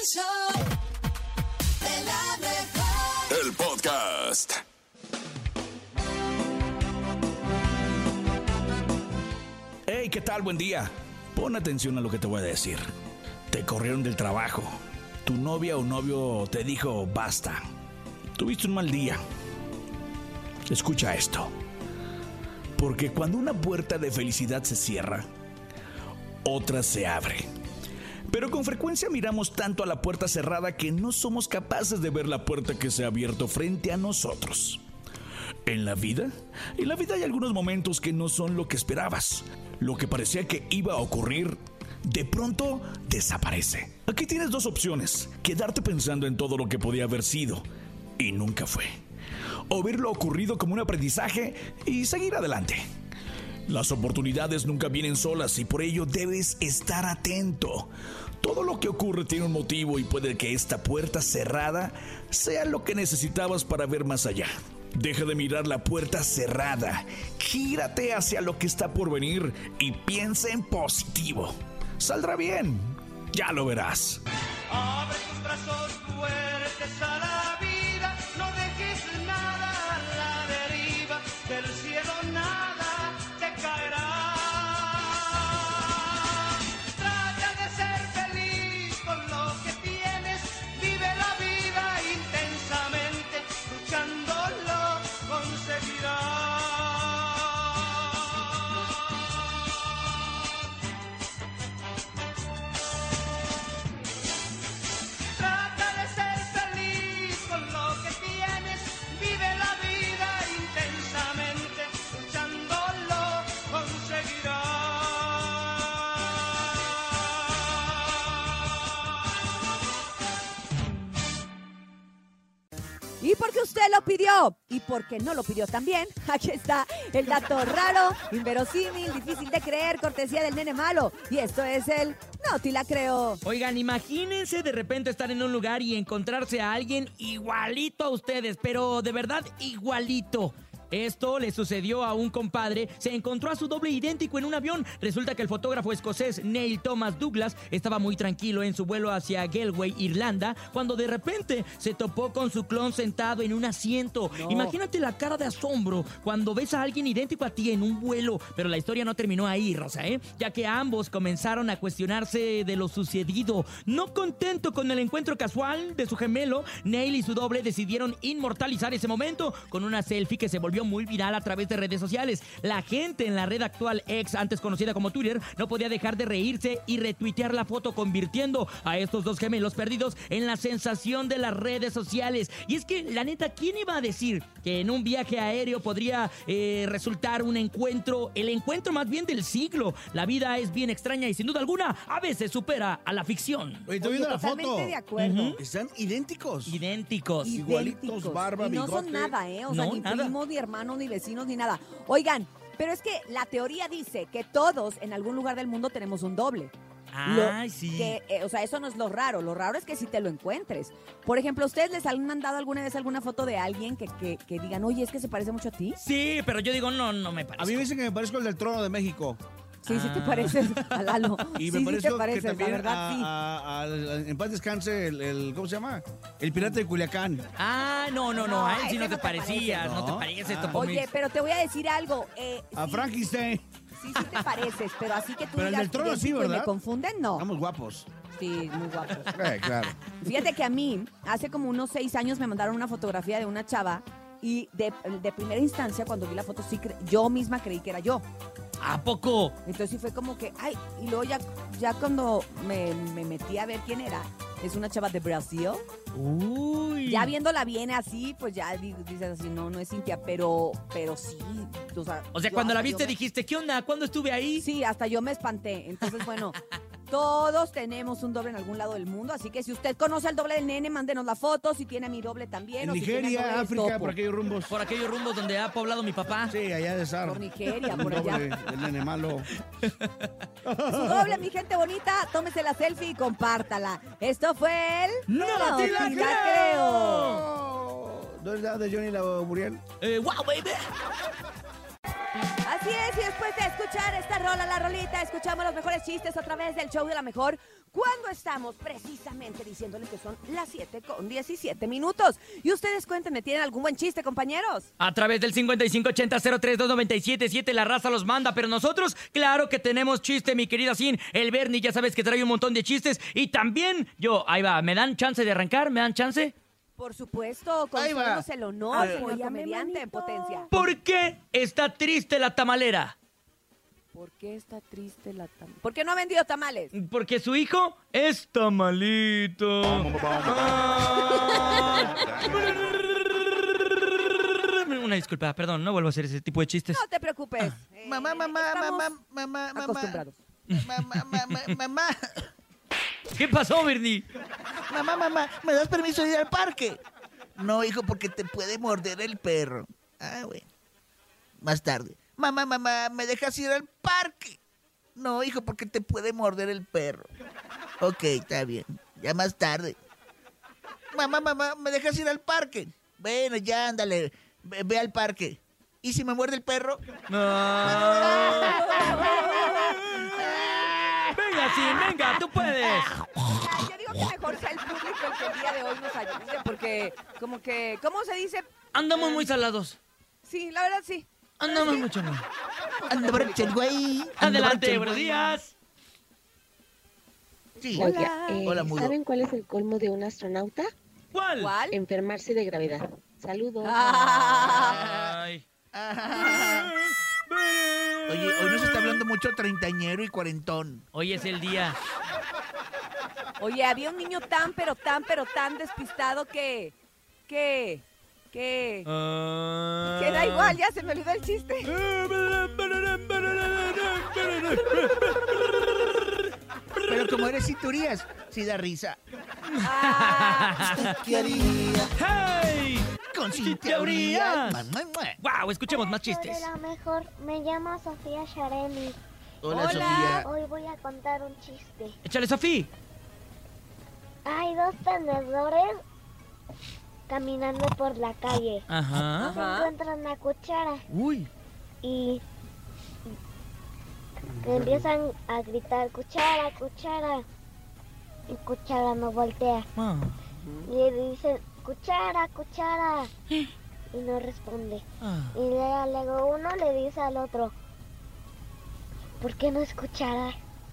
El show de la mejor. El podcast. Hey, ¿qué tal? Buen día. Pon atención a lo que te voy a decir. Te corrieron del trabajo. Tu novia o novio te dijo basta. Tuviste un mal día. Escucha esto. Porque cuando una puerta de felicidad se cierra, otra se abre. Pero con frecuencia miramos tanto a la puerta cerrada que no somos capaces de ver la puerta que se ha abierto frente a nosotros. En la vida, en la vida hay algunos momentos que no son lo que esperabas. Lo que parecía que iba a ocurrir, de pronto desaparece. Aquí tienes dos opciones, quedarte pensando en todo lo que podía haber sido y nunca fue. O ver lo ocurrido como un aprendizaje y seguir adelante. Las oportunidades nunca vienen solas y por ello debes estar atento. Todo lo que ocurre tiene un motivo y puede que esta puerta cerrada sea lo que necesitabas para ver más allá. Deja de mirar la puerta cerrada, gírate hacia lo que está por venir y piensa en positivo. Saldrá bien, ya lo verás. Abre tus brazos Y porque usted lo pidió y porque no lo pidió también, aquí está el dato raro, inverosímil, difícil de creer, cortesía del nene malo. Y esto es el No te la creo. Oigan, imagínense de repente estar en un lugar y encontrarse a alguien igualito a ustedes, pero de verdad igualito. Esto le sucedió a un compadre, se encontró a su doble idéntico en un avión. Resulta que el fotógrafo escocés Neil Thomas Douglas estaba muy tranquilo en su vuelo hacia Galway, Irlanda, cuando de repente se topó con su clon sentado en un asiento. No. Imagínate la cara de asombro cuando ves a alguien idéntico a ti en un vuelo. Pero la historia no terminó ahí, Rosa, ¿eh? Ya que ambos comenzaron a cuestionarse de lo sucedido. No contento con el encuentro casual de su gemelo, Neil y su doble decidieron inmortalizar ese momento con una selfie que se volvió muy viral a través de redes sociales. La gente en la red actual ex, antes conocida como Twitter, no podía dejar de reírse y retuitear la foto, convirtiendo a estos dos gemelos perdidos en la sensación de las redes sociales. Y es que, la neta, ¿quién iba a decir que en un viaje aéreo podría eh, resultar un encuentro, el encuentro más bien del siglo? La vida es bien extraña y sin duda alguna a veces supera a la ficción. Oye, estoy Oye, viendo la totalmente foto. de acuerdo. Están idénticos. Idénticos. igualitos, barba, y no son nada, ¿eh? O sea, ni nada. primos, ni hermanos, ni vecinos, ni nada. Oigan, pero es que la teoría dice que todos en algún lugar del mundo tenemos un doble. Lo Ay, sí. que, eh, o sea, eso no es lo raro. Lo raro es que si te lo encuentres. Por ejemplo, ¿ustedes les han mandado alguna vez alguna foto de alguien que, que, que digan, oye, es que se parece mucho a ti? Sí, pero yo digo, no, no me A parece. mí me dicen que me parezco el del trono de México. Sí, sí te Ah. pareces a Lalo. Y sí, me sí te pareces, que también la verdad, a- sí. a- en paz descanse el, el- ¿cómo se llama? El pirata de Culiacán. Ah, no, no, no, a él sí no no te parecías, parece. no te No. pareces, Ah. Oye, pero te voy a decir algo. eh, A sí, Frankenstein. Sí, sí te pareces, pero así que tú Pero el digas del trono sí, y me ¿verdad? confunden, no. Estamos guapos. Sí, muy guapos. Eh, claro. Fíjate que a mí, hace como unos seis años me mandaron una fotografía de una chava y de, de primera instancia, cuando vi la foto, sí yo misma creí que era yo. ¿A poco? Entonces sí fue como que, ay, y luego ya, ya cuando me, me metí a ver quién era, es una chava de Brasil. Uy. Ya viéndola bien así, pues ya di- dices así, no, no es Cintia, pero, pero sí. O sea, O sea, yo cuando la viste me- dijiste, ¿qué onda? ¿Cuándo estuve ahí? Sí, hasta yo me espanté. Entonces, bueno, todos tenemos un doble en algún lado del mundo, así que si usted conoce al doble del nene, mándenos la foto, si tiene a mi doble también. En o si doble Nigeria, África, topo. por aquellos rumbos. Por aquellos rumbos donde ha poblado mi papá. Sí, allá de Sar. Por Nigeria, El por allá. doble del nene malo. Su doble, mi gente bonita, tómese la selfie y compártala. Esto fue el... ¡No te la creo! creo! Oh, ¿No es la de Johnny la Muriel? Eh, wow, baby. Así es, y después de escuchar esta rola, la rolita, escuchamos los mejores chistes a través del show de la mejor. Cuando estamos precisamente diciéndoles que son las 7 con 17 minutos. Y ustedes cuéntenme, ¿tienen algún buen chiste, compañeros? A través del 5580-032977 la raza los manda, pero nosotros, claro que tenemos chiste, mi querida Sin. El Bernie ya sabes que trae un montón de chistes. Y también yo, ahí va, ¿me dan chance de arrancar? ¿Me dan chance? Por supuesto, concedemos el honor, señor comediante en potencia. ¿Por qué está triste la tamalera? ¿Por qué está triste la tam... ¿Por qué no ha vendido tamales? Porque su hijo es tamalito. Ah. Una disculpa, perdón, no vuelvo a hacer ese tipo de chistes. No te preocupes. eh, Mamá, mamá, mamá, mamá, mamá. acostumbrados. Mamá, mamá, mamá. ¿Qué pasó, Bernie? Mamá, mamá, ¿me das permiso de ir al parque? No, hijo, porque te puede morder el perro. Ah, bueno. Más tarde. Mamá, mamá, ¿me dejas ir al parque? No, hijo, porque te puede morder el perro. Ok, está bien. Ya más tarde. Mamá, mamá, ¿me dejas ir al parque? Bueno, ya, ándale. Ve, ve al parque. ¿Y si me muerde el perro? Venga, sí, venga, tú puedes. Ay, yo digo que mejor sea el público el que el día de hoy nos ayude, porque como que, ¿cómo se dice? Andamos muy salados. Sí, la verdad sí. Andamos mucho más. Anda el güey. Adelante, el buenos días. Sí. Oiga, eh, Hola, mudo. ¿saben cuál es el colmo de un astronauta? ¿Cuál? ¿Cuál? Enfermarse de gravedad. Saludos. Ah, Ay. Ah. Oye, hoy nos está hablando mucho treintañero y cuarentón. Hoy es el día. Oye, había un niño tan, pero tan, pero tan despistado que, que, que, que da igual, ya se me olvidó el chiste. Pero como eres cinturías, sí da risa. Ah, ¿Qué haría ¡Hey! con mua. ¡Wow! Escuchemos más chistes. Hola, mejor. Me llamo Sofía Shareli. Hola, Hola. Sofía. Hoy voy a contar un chiste. Échale, Sofía. Hay dos tenedores caminando por la calle. Ajá. Se Ajá. encuentran una cuchara Uy. y empiezan a gritar cuchara, cuchara. Y cuchara no voltea. Ah. Y le dicen cuchara, cuchara. Y no responde. Ah. Y luego, uno le dice al otro, ¿por qué no es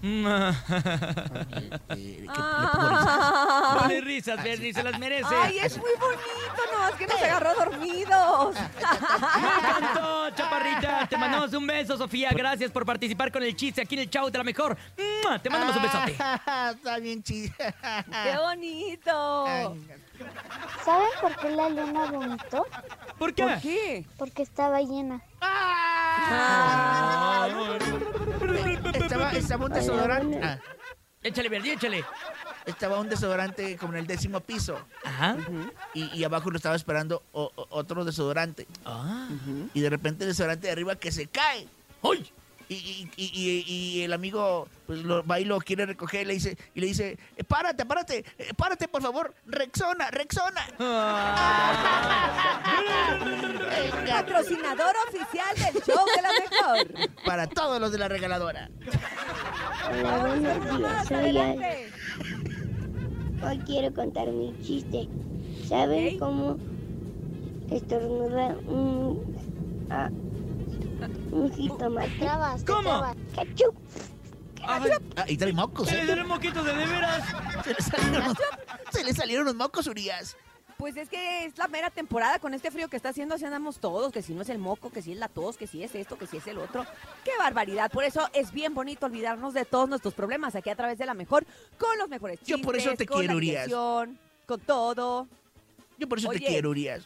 Eh, ¿qué- le pongo Ah. Ponle risas, Bernie, se las merece. Ay, es muy bonito, no, es que nos agarró dormidos. ¡Me encantó, chaparrita! Te mandamos un beso, Sofía. Gracias por participar con el chiste aquí en el show de la mejor. Te mandamos un besote. Ah, Está bien chido. ¡Qué bonito! ¿Saben por qué la luna vomitó? ¿Por ¿Por qué? qué? Porque estaba llena. Ah. Estaba, estaba un desodorante. ah, Échale, Bernie, échale. estaba un desodorante como en el décimo piso. Ajá. Y, y abajo lo estaba esperando o- o- otro desodorante. Ah. Y de repente el desodorante de arriba que se cae. ¡Ay! Y, y- y- el amigo pues lo, va y lo quiere recoger y le dice, y le dice "Eh, párate, párate, eh, párate por favor, Rexona, Rexona. Patrocinador oficial del show de la mejor. para todos los de la regaladora. Hola, buenos días. Soy Al. Adelante. Hoy quiero contar mi chiste. ¿Saben cómo estornuda un, un jitomate? ¿Cómo? Ketchup. Ah, y trae mocos, ¡Se ¿eh? le dieron moquitos de de veras! Se le salieron, se le salieron los mocos, Urias. Pues es que es la mera temporada con este frío que está haciendo, así andamos todos, que si no es el moco, que si es la tos, que si es esto, que si es el otro. ¡Qué barbaridad! Por eso es bien bonito olvidarnos de todos nuestros problemas aquí a través de la mejor, con los mejores chistes, Yo por eso te con quiero, la Urias. con todo. Yo por eso Oye. te quiero, Urias.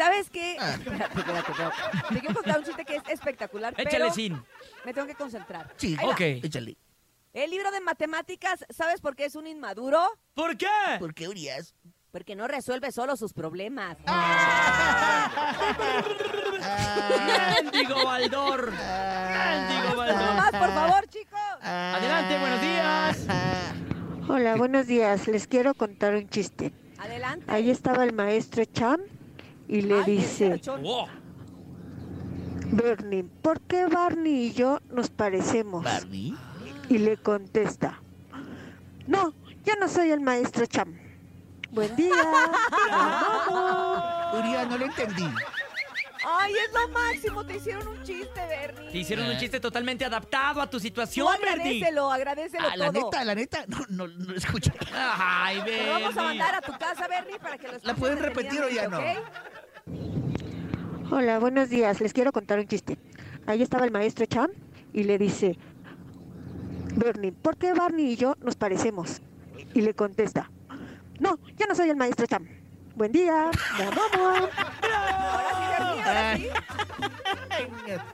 ¿Sabes qué? Ah. Espérate, espérate, espérate. Te quiero contar un chiste que es espectacular, Échale, pero sin. me tengo que concentrar. Sí, Ahí va. Ok. échale. El libro de matemáticas, ¿sabes por qué es un inmaduro? ¿Por qué? ¿Por qué, Urias? Porque no resuelve solo sus problemas. Ah, ¡Mendigo Baldor! ¡Mendigo Uno Baldor! más, por favor, chicos. ah, Adelante, buenos días. ah. Hola, buenos días. Les quiero contar un chiste. Adelante. Ahí estaba el maestro Cham y le dice, Bernie, ¿por qué Barney y yo nos parecemos? Barney. Y le contesta, no, yo no soy el maestro Cham. Buen día. nos vamos". Uriah, no lo entendí. Ay, es lo máximo. Te hicieron un chiste, Bernie. Te hicieron un chiste totalmente adaptado a tu situación, Bernie. agradecelo, agradecelo Ah, la todo. neta, la neta, no, no, no lo escuché. Ay, Te lo vamos a Bernie. mandar a tu casa, Bernie, para que lo escuches pueden repetir o ya no? detenidamente, ¿ok? Hola, buenos días. Les quiero contar un chiste. Ahí estaba el maestro Cham y le dice, Bernie, ¿por qué Barney y yo nos parecemos? Y le contesta, no, yo no soy el maestro Cham. Buen día. Nos vamos. Ahora sí, Bernie, ahora sí.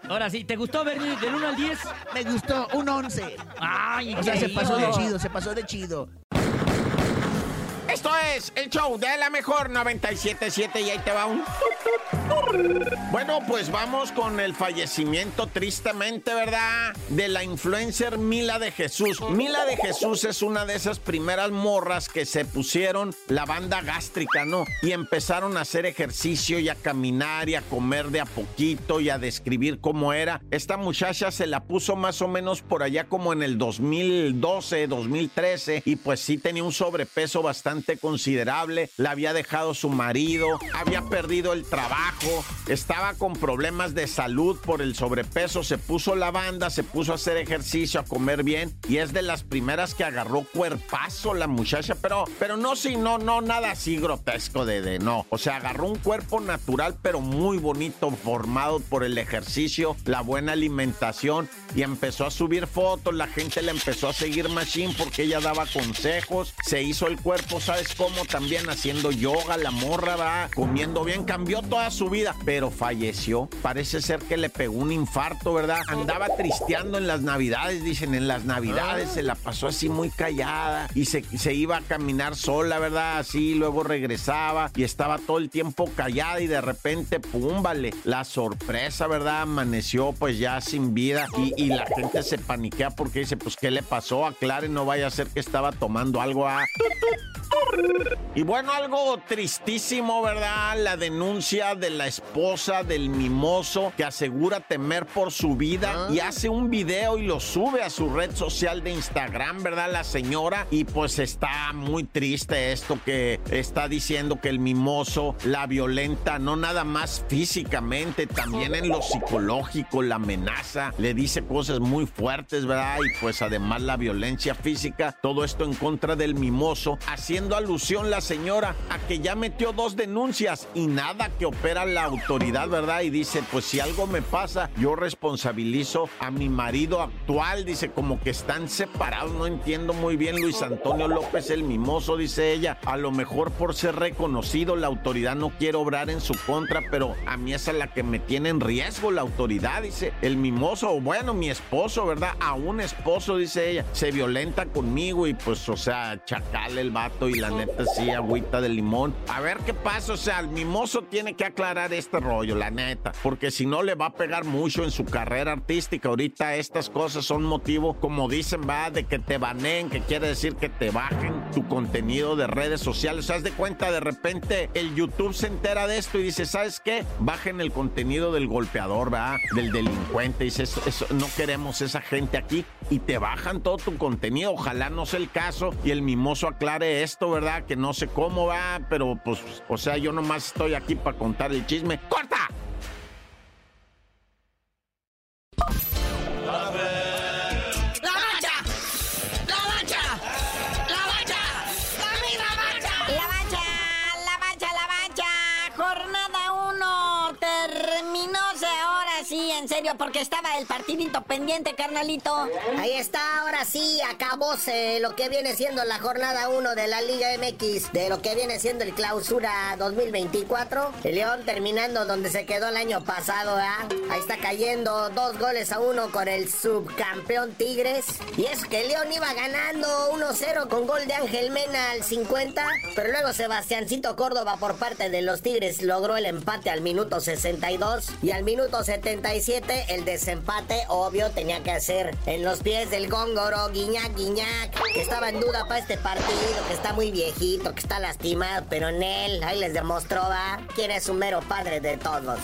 Ahora sí, ¿te gustó, Bernie? Del 1 al 10. Me gustó un 11. Ay, O sea, se pasó de chido, se pasó de chido. Esto es el show de la mejor 977 y ahí te va un... Bueno, pues vamos con el fallecimiento tristemente, ¿verdad? De la influencer Mila de Jesús. Mila de Jesús es una de esas primeras morras que se pusieron la banda gástrica, ¿no? Y empezaron a hacer ejercicio y a caminar y a comer de a poquito y a describir cómo era. Esta muchacha se la puso más o menos por allá como en el 2012, 2013 y pues sí tenía un sobrepeso bastante considerable. La había dejado su marido, había perdido el trabajo, estaba con problemas de salud por el sobrepeso, se puso la banda, se puso a hacer ejercicio, a comer bien y es de las primeras que agarró cuerpazo la muchacha, pero, pero no, sí, no, no, nada así grotesco de, de no. O sea, agarró un cuerpo natural, pero muy bonito, formado por el ejercicio, la buena alimentación y empezó a subir fotos, la gente le empezó a seguir machine porque ella daba consejos, se hizo el cuerpo, ¿sabes cómo? También haciendo yoga, la morra va comiendo bien, cambió toda su vida, pero falleció. Parece ser que le pegó un infarto, ¿verdad? Andaba tristeando en las navidades, dicen, en las navidades se la pasó así muy callada y se, se iba a caminar sola, ¿verdad? Así, luego regresaba y estaba todo el tiempo callada y de repente, pum, la sorpresa, ¿verdad? Amaneció pues ya sin vida y, y la gente se paniquea porque dice, pues, ¿qué le pasó? Aclare, no vaya a ser que estaba tomando algo a... Y bueno, algo tristísimo, ¿verdad? La denuncia de la esposa del mimoso que asegura temer por su vida y hace un video y lo sube a su red social de Instagram, ¿verdad? La señora. Y pues está muy triste esto que está diciendo que el mimoso la violenta, no nada más físicamente, también en lo psicológico, la amenaza, le dice cosas muy fuertes, ¿verdad? Y pues además la violencia física, todo esto en contra del mimoso, haciendo alusión la señora a que ya metió dos denuncias y nada que opera la autoridad, ¿verdad? Y dice, pues si algo me pasa, yo responsabilizo a mi marido actual, dice, como que están separados, no entiendo muy bien Luis Antonio López el mimoso, dice ella, a lo mejor por ser reconocido la autoridad no quiere obrar en su contra, pero a mí es la que me tiene en riesgo la autoridad, dice, el mimoso, bueno, mi esposo, ¿verdad? A un esposo, dice ella, se violenta conmigo y pues, o sea, chacal el vato y la neta sí, agüita de limón. A ver qué pasa, o sea, el mimoso tiene que aclarar este rollo, la neta, porque si no le va a pegar mucho en su carrera artística. Ahorita estas cosas son motivo, como dicen, va, de que te baneen, que quiere decir que te bajen tu contenido de redes sociales. Haz de cuenta, de repente el YouTube se entera de esto y dice, ¿sabes qué? Bajen el contenido del golpeador, va, del delincuente. Dice, eso, no queremos esa gente aquí y te bajan todo tu contenido. Ojalá no sea el caso y el mimoso aclare esto, ¿verdad? Que no sé cómo va, pero pues, o sea, yo nomás estoy aquí para contar el chisme. ¡Corta! ¡La mancha! ¡La mancha! ¡La mancha! ¡La misma mancha! La mancha, la mancha, la mancha. Jornada 1 terminóse ahora sí, en serio, porque estaba el partidito pendiente, carnalito. Ahí está, ahora sí, acabóse lo que viene siendo la jornada 1 de la Liga MX, de lo que viene siendo el clausura 2024. El León terminando donde se quedó el año pasado, ¿ah? Ahí está cayendo dos goles a uno con el subcampeón Tigres. Y es que León iba ganando 1-0 con gol de Ángel Mena al 50, pero luego Sebastiancito Córdoba por parte de los Tigres logró el empate al minuto 62 y al minuto 77 obviamente el desempate, obvio, tenía que hacer en los pies del góngoro, Guiñac, Guiñac, que estaba en duda para este partido, que está muy viejito, que está lastimado, pero en él, ahí les demostró, va, quién es un mero padre de todos.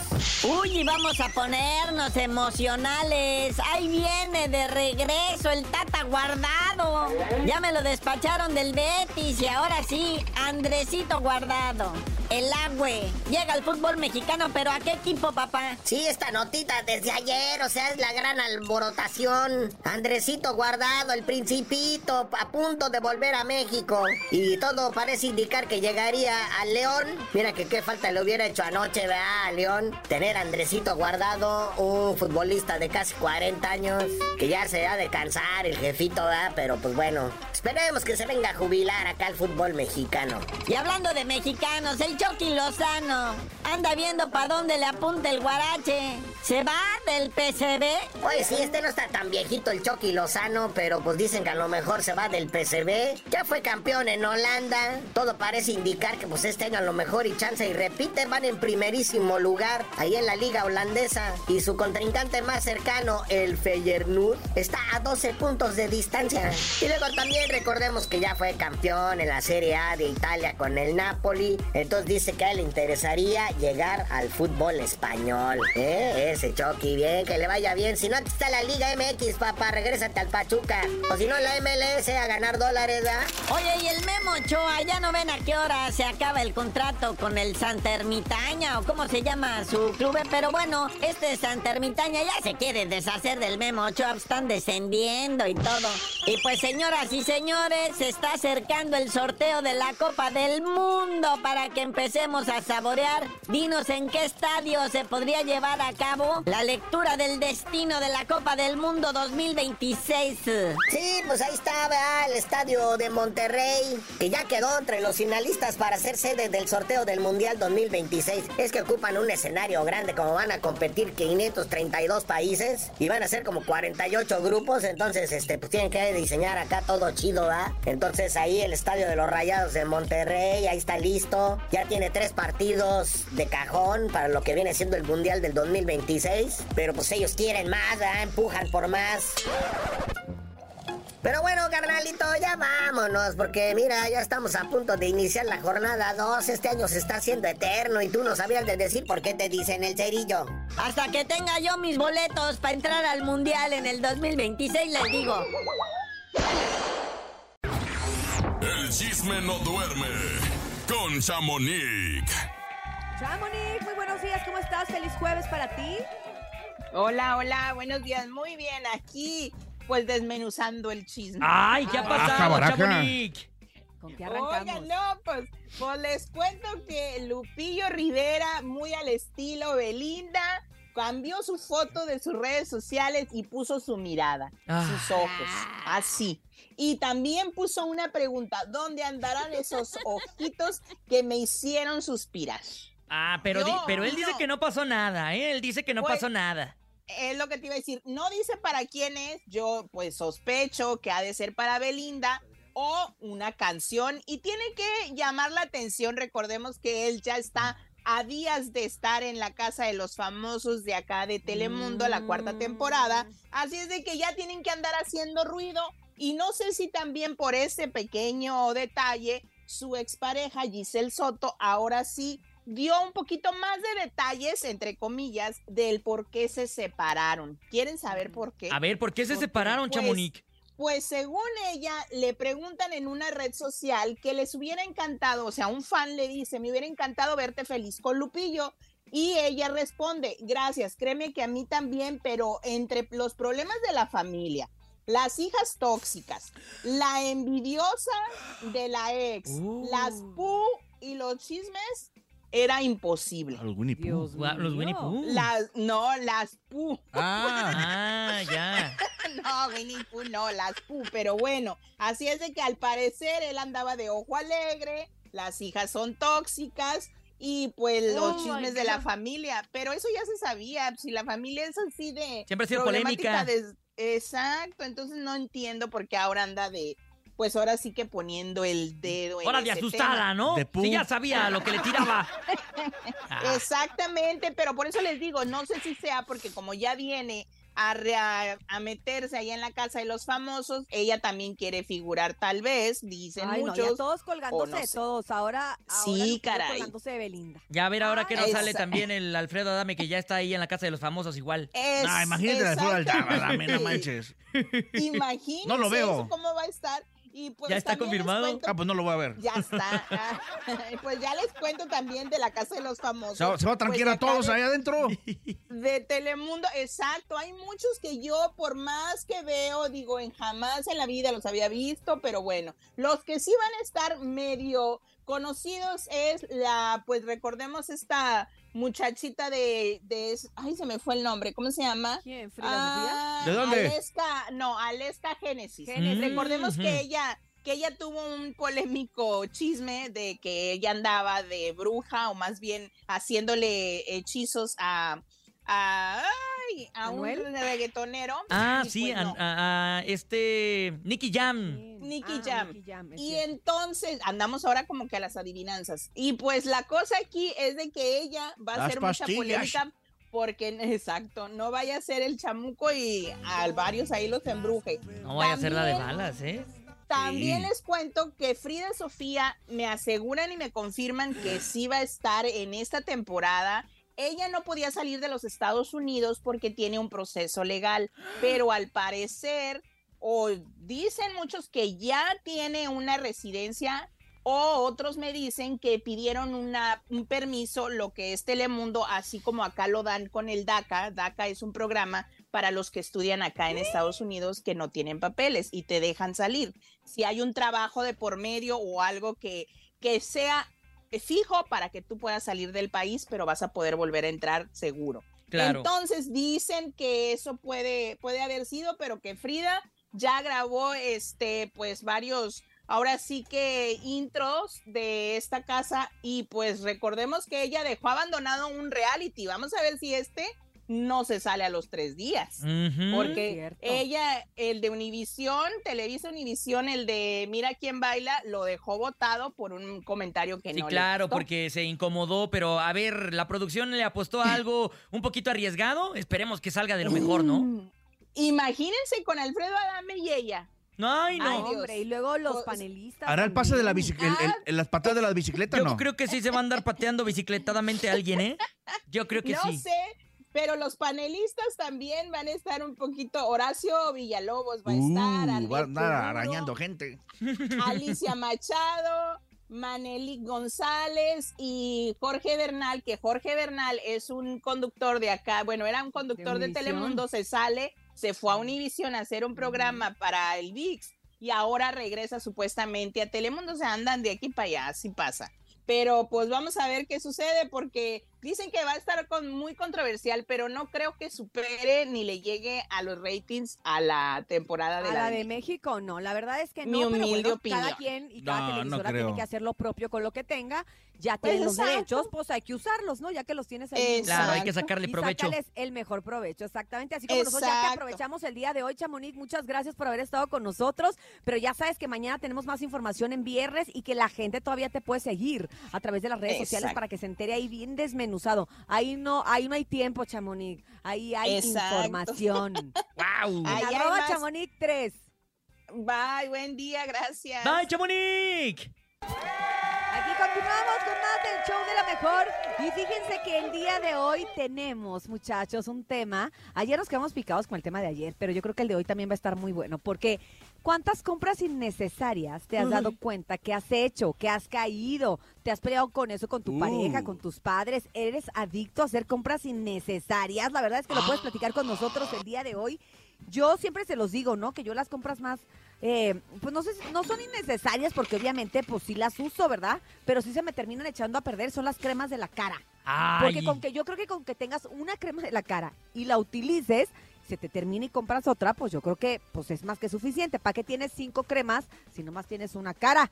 Uy, y vamos a ponernos emocionales. Ahí viene de regreso el Tata Guardado. Ya me lo despacharon del Betis y ahora sí, Andresito Guardado. El Agüe. Llega al fútbol mexicano, pero ¿a qué equipo, papá? Sí, esta notita desde ayer, o sea, es la gran alborotación. Andresito guardado, el principito, a punto de volver a México. Y todo parece indicar que llegaría al León. Mira que qué falta le hubiera hecho anoche, ¿verdad, a León? Tener a Andresito guardado, un futbolista de casi 40 años, que ya se ha de cansar el jefito, ¿verdad? Pero pues bueno, esperemos que se venga a jubilar acá al fútbol mexicano. Y hablando de mexicanos, el Chucky Lozano anda viendo para dónde le apunta el guarache. ¿Se va del PCB? Pues sí, este no está tan viejito el Chucky Lozano, pero pues dicen que a lo mejor se va del PCB. Ya fue campeón en Holanda. Todo parece indicar que pues este año a lo mejor y chance y repite, van en primerísimo lugar ahí en la liga holandesa. Y su contrincante más cercano, el Feyenoord, está a 12 puntos de distancia. Y luego también recordemos que ya fue campeón en la Serie A de Italia con el Napoli. Entonces dice que a él le interesaría llegar al fútbol español. ¿Eh? Ese Chucky, bien, que le vaya bien. Si no, aquí está la Liga MX, papá, regrésate al Pachuca. O si no, la MLS a ganar dólares, ¿verdad? Oye, y el Memo Ochoa, ya no ven a qué hora se acaba el contrato con el Santa Ermitaña o cómo se llama su club. Pero bueno, este Santa Ermitaña ya se quiere deshacer del Memo Ochoa, están descendiendo y todo. Y pues, señoras y señores, se está acercando el sorteo de la Copa del Mundo para que empecemos a saborear. Dinos en qué estadio se podría llevar a cabo la lectura del destino de la Copa del Mundo 2026. Sí, pues ahí está, ¿verdad? El estadio de Monterrey, que ya quedó entre los finalistas para ser sede del sorteo del Mundial 2026. Es que ocupan un escenario grande, como van a competir 532 países y van a ser como 48 grupos, entonces este, pues tienen que diseñar acá todo chido, ¿verdad? Entonces ahí el estadio de los Rayados de Monterrey, ahí está listo. Ya tiene tres partidos de cajón para lo que viene siendo el Mundial del 2026. Pero pues ellos quieren más, ¿verdad? Empujan por más. Pero bueno, carnalito, ya vámonos, porque mira, ya estamos a punto de iniciar la jornada 2. Este año se está haciendo eterno y tú no sabías de decir por qué te dicen el cerillo. Hasta que tenga yo mis boletos para entrar al Mundial en el 2026, les digo. El chisme no duerme con Chamonix. Chamonix, muy buenos días, ¿cómo estás? Feliz jueves para ti. Hola, hola, buenos días. Muy bien, aquí pues desmenuzando el chisme. ¡Ay, qué ha pasado, Chamonix! ¿Con qué arrancamos? Oigan, no, pues, pues les cuento que Lupillo Rivera, muy al estilo Belinda, cambió su foto de sus redes sociales y puso su mirada, Ah. sus ojos, así. Y también puso una pregunta, ¿dónde andarán esos ojitos que me hicieron suspirar? Ah, pero, Yo, di- pero él dice que no pasó nada, ¿eh? Él dice que no Pues- pasó nada. Es lo que te iba a decir, no dice para quién es, yo pues sospecho que ha de ser para Belinda o una canción. Y tiene que llamar la atención, recordemos que él ya está a días de estar en la casa de los famosos de acá de Telemundo, la cuarta temporada, así es de que ya tienen que andar haciendo ruido. Y no sé si también por ese pequeño detalle su expareja Giselle Soto ahora sí dio un poquito más de detalles, entre comillas, del por qué se separaron. ¿Quieren saber por qué? A ver, ¿por qué se Porque, separaron, pues, Chamonix? Pues según ella, le preguntan en una red social que les hubiera encantado, o sea, un fan le dice, me hubiera encantado verte feliz con Lupillo. Y ella responde, gracias, créeme que a mí también, pero entre los problemas de la familia, las hijas tóxicas, la envidiosa de la ex, las pu y los chismes, era imposible. Los Winnie Pooh. Los Winnie Pooh. Las, no, las pu. Ah, ya. No, Winnie Pooh, no, las Pooh, pero bueno, así es de que al parecer él andaba de ojo alegre, las hijas son tóxicas y pues los Oh chismes de la familia, pero eso ya se sabía, si la familia es así de Siempre ha sido polémica. exacto, entonces no entiendo por qué ahora anda de pues ahora sí que poniendo el dedo en Hora de ese asustada, tema. ¿no? De. Sí, ya sabía lo que le tiraba. Ah. Exactamente, pero por eso les digo, no sé si sea porque como ya viene a, re- a, a meterse allá en la casa de los famosos, ella también quiere figurar tal vez, dicen Ay, no, ya muchos. todos colgándose, no sé. todos. Ahora, ahora Sí, caray. colgándose de Belinda. Ya a ver ahora que nos sale también el Alfredo Adame que ya está ahí en la casa de los famosos igual. Es- Ah, imagínate la flor al exactamente. dame, no manches. Imagínense No lo veo. eso, cómo va a estar. Y pues ¿Ya está confirmado? cuento- Ah, pues no lo voy a ver. Ya está. Ah, pues ya les cuento también de la casa de los famosos. Se va, se va Pues tranquear de a todos de- ahí adentro. De Telemundo, exacto. Hay muchos que yo, por más que veo, digo, en jamás en la vida los había visto, pero bueno, los que sí van a estar medio conocidos es la, pues recordemos esta muchachita de, de ay, se me fue el nombre, ¿cómo se llama? ¿Quién? ¿Frida Ah, ¿De dónde? Aleska, no, Aleska Génesis. Génesis. Recordemos que ella que ella tuvo un polémico chisme de que ella andaba de bruja o más bien haciéndole hechizos a, ay, a un reggaetonero. Ah, sí, pues a, no. a- a este Nicky Jam. Ah, Jam. Nicky Jam, Y cierto. entonces andamos ahora como que a las adivinanzas. Y pues la cosa aquí es de que ella va a Las hacer mucha polémica porque, exacto, no vaya a ser el chamuco y a varios ahí los embruje. No vaya a ser la de También- balas, ¿eh? También Sí. les cuento que Frida Sofía me aseguran y me confirman que sí va a estar en esta temporada. Ella no podía salir de los Estados Unidos porque tiene un proceso legal, pero al parecer, o dicen muchos que ya tiene una residencia, o otros me dicen que pidieron una, un permiso, lo que es Telemundo, así como acá lo dan con el DACA. DACA es un programa para los que estudian acá en Estados Unidos que no tienen papeles y te dejan salir. Si hay un trabajo de por medio o algo que, que sea fijo para que tú puedas salir del país, pero vas a poder volver a entrar seguro. Claro. Entonces dicen que eso puede, puede haber sido, pero que Frida ya grabó este, pues varios, ahora sí que intros de esta casa y pues recordemos que ella dejó abandonado un reality. Vamos a ver si este no se sale a los tres días. Porque Cierto. ella, el de Univisión, Televisa Univisión, el de Mira quién baila, lo dejó votado por un comentario que Sí, no le claro, gustó. porque se incomodó, pero a ver, la producción le apostó a algo un poquito arriesgado. Esperemos que salga de lo mejor, ¿no? Mm. Imagínense con Alfredo Adame y ella. No, ay, Ay, no. hombre, y luego los panelistas. ¿Hará el pase de la bicicleta? ¿Las patadas de la bicicleta Yo no? creo que sí se va a andar pateando bicicletadamente a alguien, ¿eh? Yo creo que no sí. sé, pero los panelistas también van a estar un poquito. Horacio Villalobos va a estar. Uh, Albert va a andar Seguro, arañando gente. Alicia Machado, Maneli González y Jorge Bernal, que Jorge Bernal es un conductor de acá, bueno, era un conductor de. Telemundo, se sale, se fue a Univision a hacer un programa para el VIX y ahora regresa supuestamente a Telemundo, se andan de aquí para allá, así pasa. Pero pues vamos a ver qué sucede porque dicen que va a estar con, muy controversial, pero no creo que supere ni le llegue a los ratings a la temporada de A la, la de México, no, la verdad es que Mi no, pero humilde bueno, cada opinión. quien y cada No, televisora tiene que hacer lo propio con lo que tenga, ya Pues tienen los exacto. derechos, pues hay que usarlos, ¿no? Ya que los tienes ahí. Claro, hay que Exacto. sacarle Y provecho. sácales el mejor provecho, exactamente. Así como nosotros ya que Exacto. aprovechamos el día de hoy, Chamonix, muchas gracias por haber estado con nosotros. Pero ya sabes que mañana tenemos más información en viernes y que la gente todavía te puede seguir a través de las redes sociales Exacto. para que se entere ahí bien desmenuzado. Ahí no, ahí no hay tiempo, Chamonix. Ahí hay Exacto. información. ¡Wow! Ahí hay arroba más. Chamonix 3. Bye, buen día, gracias. ¡Bye, Chamonix! Aquí continuamos con más del show de la mejor. Y fíjense que el día de hoy tenemos, muchachos, un tema. Ayer nos quedamos picados con el tema de ayer, pero yo creo que el de hoy también va a estar muy bueno. Porque ¿cuántas compras innecesarias te has dado cuenta que has hecho, que has caído? ¿Te has peleado con eso con tu Uh. pareja, con tus padres? ¿Eres adicto a hacer compras innecesarias? La verdad es que lo puedes platicar con nosotros el día de hoy. Yo siempre se los digo, ¿no? Que yo las compras más, eh, pues no sé, no son innecesarias porque obviamente pues sí las uso, ¿verdad? Pero sí se me terminan echando a perder, son las cremas de la cara. Porque Ay, con que yo creo que con que tengas una crema de la cara y la utilices, se te termina y compras otra, pues yo creo que pues es más que suficiente. ¿Para qué tienes cinco cremas si nomás tienes una cara?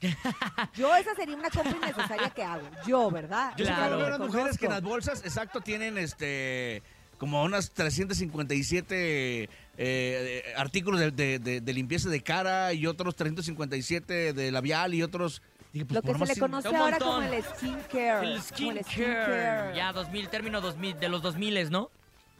Yo esa sería una compra innecesaria que hago. Yo, ¿verdad? Claro. Yo ver a las mujeres que en las bolsas, exacto, tienen este como unas 357 eh, artículos de, de- de- de limpieza de cara y otros 357 de labial y otros... Dije, pues, Lo que se le conoce ahora montón. como el skincare. El como el skincare. Ya, 2000, término 2000, de los 2000, ¿no?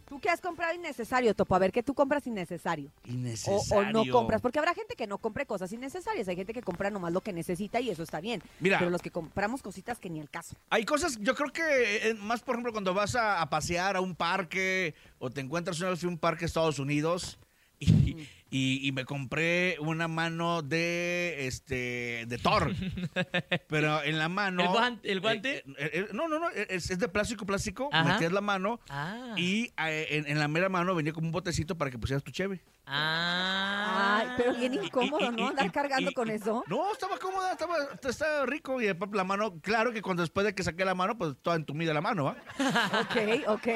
¿Tú qué has comprado innecesario, Topo? A ver, ¿qué tú compras innecesario? Innecesario. o no compras, porque habrá gente que no compre cosas innecesarias, hay gente que compra nomás lo que necesita y eso está bien. Mira. Pero los que compramos cositas que ni el caso. Hay cosas, yo creo que eh, más, por ejemplo, cuando vas a, a pasear a un parque o te encuentras una vez a un parque de Estados Unidos y, y- y me compré una mano de este de Thor. Pero en la mano. ¿El guan- el guante? eh, eh, eh, no, no, no, es, es de plástico, plástico. Ajá. Metías la mano Ah. y en, en la mera mano venía como un botecito para que pusieras tu cheve. Ah. Ay, pero bien incómodo, ¿no? Andar cargando con eso. No, estaba cómoda, estaba, estaba rico. Y la mano, claro que cuando después de que saqué la mano, pues toda entumida la mano, ¿va? Ok, ok.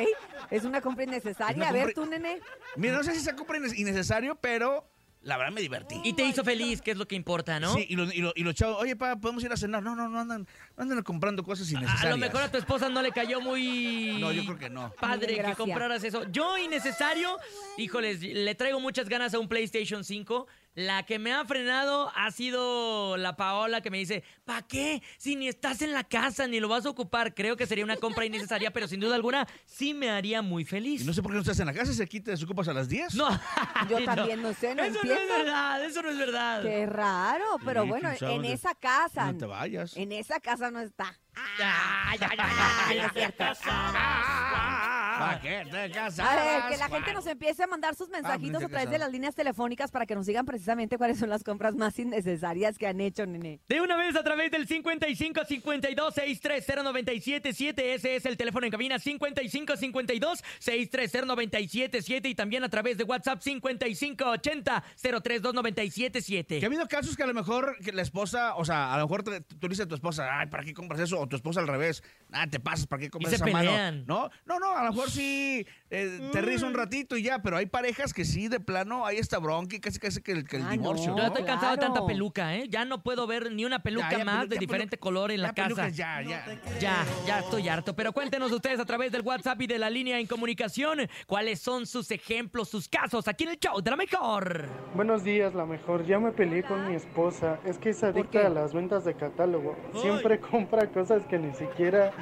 Es una compra innecesaria. Es A ver, tú, nene. Mira, no sé si se compra inne- innecesario, pero la verdad me divertí. Y te hizo feliz, que es lo que importa, ¿no? Sí, y los y lo, y los chavos, oye, pa, podemos ir a cenar. No, no, no andan, no andan comprando cosas innecesarias. A lo mejor a tu esposa no le cayó muy No, yo creo que no. padre que compraras eso. Yo, innecesario, híjoles, le traigo muchas ganas a un PlayStation 5. La que me ha frenado ha sido la Paola que me dice, ¿para qué? Si ni estás en la casa ni lo vas a ocupar. Creo que sería una compra innecesaria, pero sin duda alguna sí me haría muy feliz. Y no sé por qué no estás en la casa, si aquí te desocupas a las 10. No, Yo también no sé, no eso entiendo. no es verdad, eso no es verdad. Qué raro, pero Sí, bueno, en esa casa. No te vayas. En esa casa no está. Ay, ay, ay, Ay, ay, no es cierto. ¿Para qué te casas? A ver, que la gente nos empiece a mandar sus mensajitos pues, a través ya de las líneas telefónicas para que nos digan precisamente cuáles son las compras más innecesarias que han hecho, nene. De una vez a través del 55 52 630 977 ese es el teléfono en cabina 55 52 630 977 y también a través de WhatsApp 55 80 032 977. Que ha habido casos que a lo mejor que la esposa, o sea, a lo mejor tú dices a tu esposa, ay, ¿para qué compras eso? O tu esposa al revés, ah, te pasas, ¿para qué compras se esa pelean. mano? No, no, no, a lo mejor sí eh, te ríes un ratito y ya, pero hay parejas que sí, de plano, hay esta bronca y casi casi que el, que el Ah, divorcio, no. ¿no? Yo estoy cansado de tanta peluca, ¿eh? Ya no puedo ver ni una peluca Ya, ya, más pelu- de ya, diferente pelu- color en la casa. pelucas, ya, ya. Ya, ya estoy harto. Pero cuéntenos ustedes a través del WhatsApp y de la línea en comunicación cuáles son sus ejemplos, sus casos aquí en el show de la mejor. Buenos días, la mejor. Ya me peleé con mi esposa. Es que es adicta a las ventas de catálogo. Siempre compra cosas que ni siquiera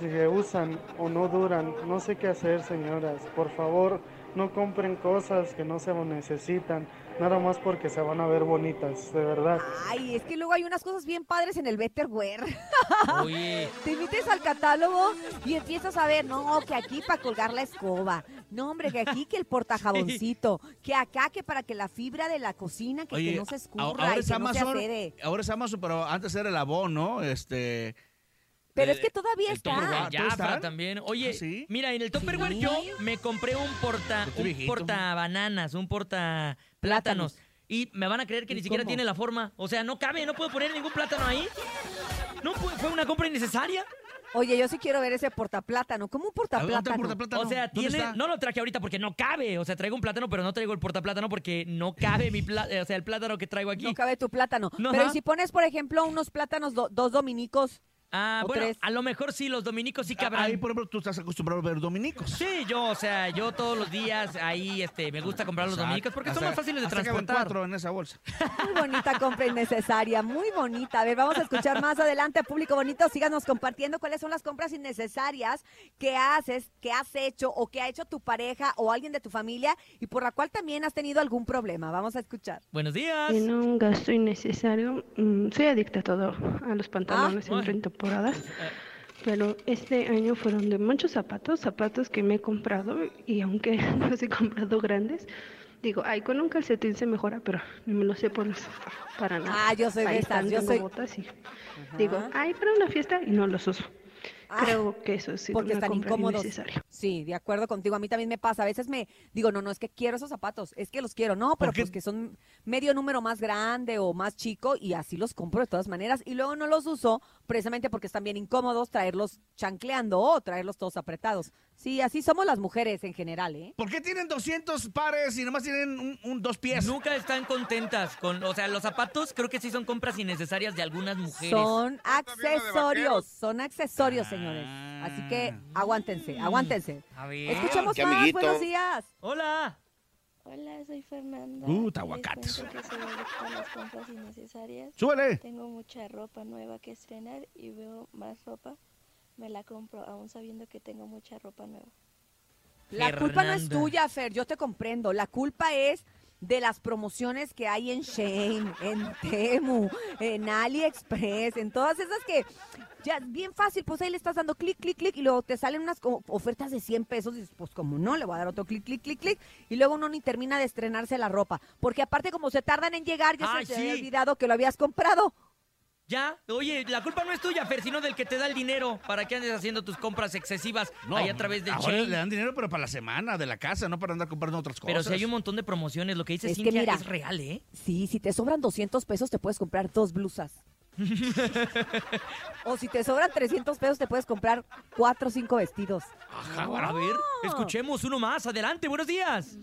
se usan o no duran. No sé qué hacer, señoras. Por favor, no compren cosas que no se necesitan. Nada más porque se van a ver bonitas, de verdad. Ay, es que luego hay unas cosas bien padres en el Betterware. Oye, Te metes al catálogo y empiezas a ver, no, que aquí para colgar la escoba. No, hombre, que aquí que el portajaboncito. Que acá que para que la fibra de la cocina, que, que no se escurra ahora y es que no se Amazon, acere. ahora es Amazon, pero antes era el Avon, ¿no? Este, Pero eh, es que todavía el está. Jafra también. Oye, ¿Ah, sí? mira, en el Tupperware Sí. yo me compré un porta, Yo estoy un viejito. porta bananas, un porta plátanos. Y me van a creer que ¿Y ni siquiera cómo? tiene la forma. O sea, no cabe, no puedo poner ningún plátano ahí. No pu- fue una compra innecesaria. Oye, yo sí quiero ver ese portaplátano. ¿Cómo un A ver, ¿dónde está el portaplátano? portaplátano? O sea, ¿Dónde tiene, está? no lo traje ahorita porque no cabe. O sea, traigo un plátano, pero no traigo el portaplátano porque no cabe mi pla- o sea, el plátano que traigo aquí. No cabe tu plátano. No, Pero ajá. ¿y si pones, por ejemplo, unos plátanos, do- dos dominicos? Ah, ¿O bueno, tres? a lo mejor sí, los dominicos sí cabrán. Ahí, por ejemplo, tú estás acostumbrado a ver dominicos. Sí, yo, o sea, yo todos los días ahí este, me gusta comprar los Exacto. dominicos porque son más fáciles de hasta transportar. cuatro en esa bolsa. Muy bonita compra innecesaria, muy bonita. A ver, vamos a escuchar más adelante, público bonito. Síganos compartiendo cuáles son las compras innecesarias que haces, que has hecho o que ha hecho tu pareja o alguien de tu familia y por la cual también has tenido algún problema. Vamos a escuchar. Buenos días. En un gasto innecesario, mm, soy adicta a todo, a los pantalones Ah, bueno. Temporadas. Pero este año fueron de muchos zapatos, zapatos que me he comprado y aunque no los he comprado grandes, digo, ay, con un calcetín se mejora, pero ni me los sé poner para nada. Ah, yo soy de Ahí esas, están, yo soy- botas y digo, ay, para una fiesta y no los uso. Ah, Creo que eso sí porque una están compra incómodos. Sí, de acuerdo contigo. A mí también me pasa. A veces me digo, no, no, es que quiero esos zapatos, es que los quiero. No, pero pues que son medio número más grande o más chico y así los compro de todas maneras. Y luego no los uso precisamente porque están bien incómodos traerlos chancleando o traerlos todos apretados. Sí, así somos las mujeres en general, ¿eh? ¿Por qué tienen 200 pares y nomás tienen un, un- dos pies? Nunca están contentas con, o sea, los zapatos creo que sí son compras innecesarias de algunas mujeres. Son accesorios, son accesorios, Ah, señores. Así que aguántense, aguántense. A ver. Escuchemos más, amiguito. buenos días. Hola. Hola, soy Fernanda. Uh, aguacates. que las compras innecesarias. Súbele. Tengo mucha ropa nueva que estrenar y veo más ropa. Me la compro aún sabiendo que tengo mucha ropa nueva. La culpa no es tuya, Fer, yo te comprendo. La culpa es de las promociones que hay en Shane, en Temu, en AliExpress, en todas esas que ya es bien fácil, pues ahí le estás dando clic, clic, clic y luego te salen unas ofertas de 100 pesos y pues como no, le voy a dar otro clic, clic, clic, clic y luego uno ni termina de estrenarse la ropa, porque aparte como se tardan en llegar, ya Ay, se te había olvidado que lo habías comprado. Ya, oye, la culpa no es tuya, Fer, sino del que te da el dinero para que andes haciendo tus compras excesivas ahí a través del ahora chain. le dan dinero, pero para la semana de la casa, no para andar comprando otras cosas. Pero si hay un montón de promociones, lo que dice Es que Cintia mira. es real, ¿eh? Sí, si te sobran 200 pesos te puedes comprar dos blusas. o si te sobran 300 pesos te puedes comprar cuatro o cinco vestidos. Ajá, a ver, escuchemos uno más. Adelante, buenos días.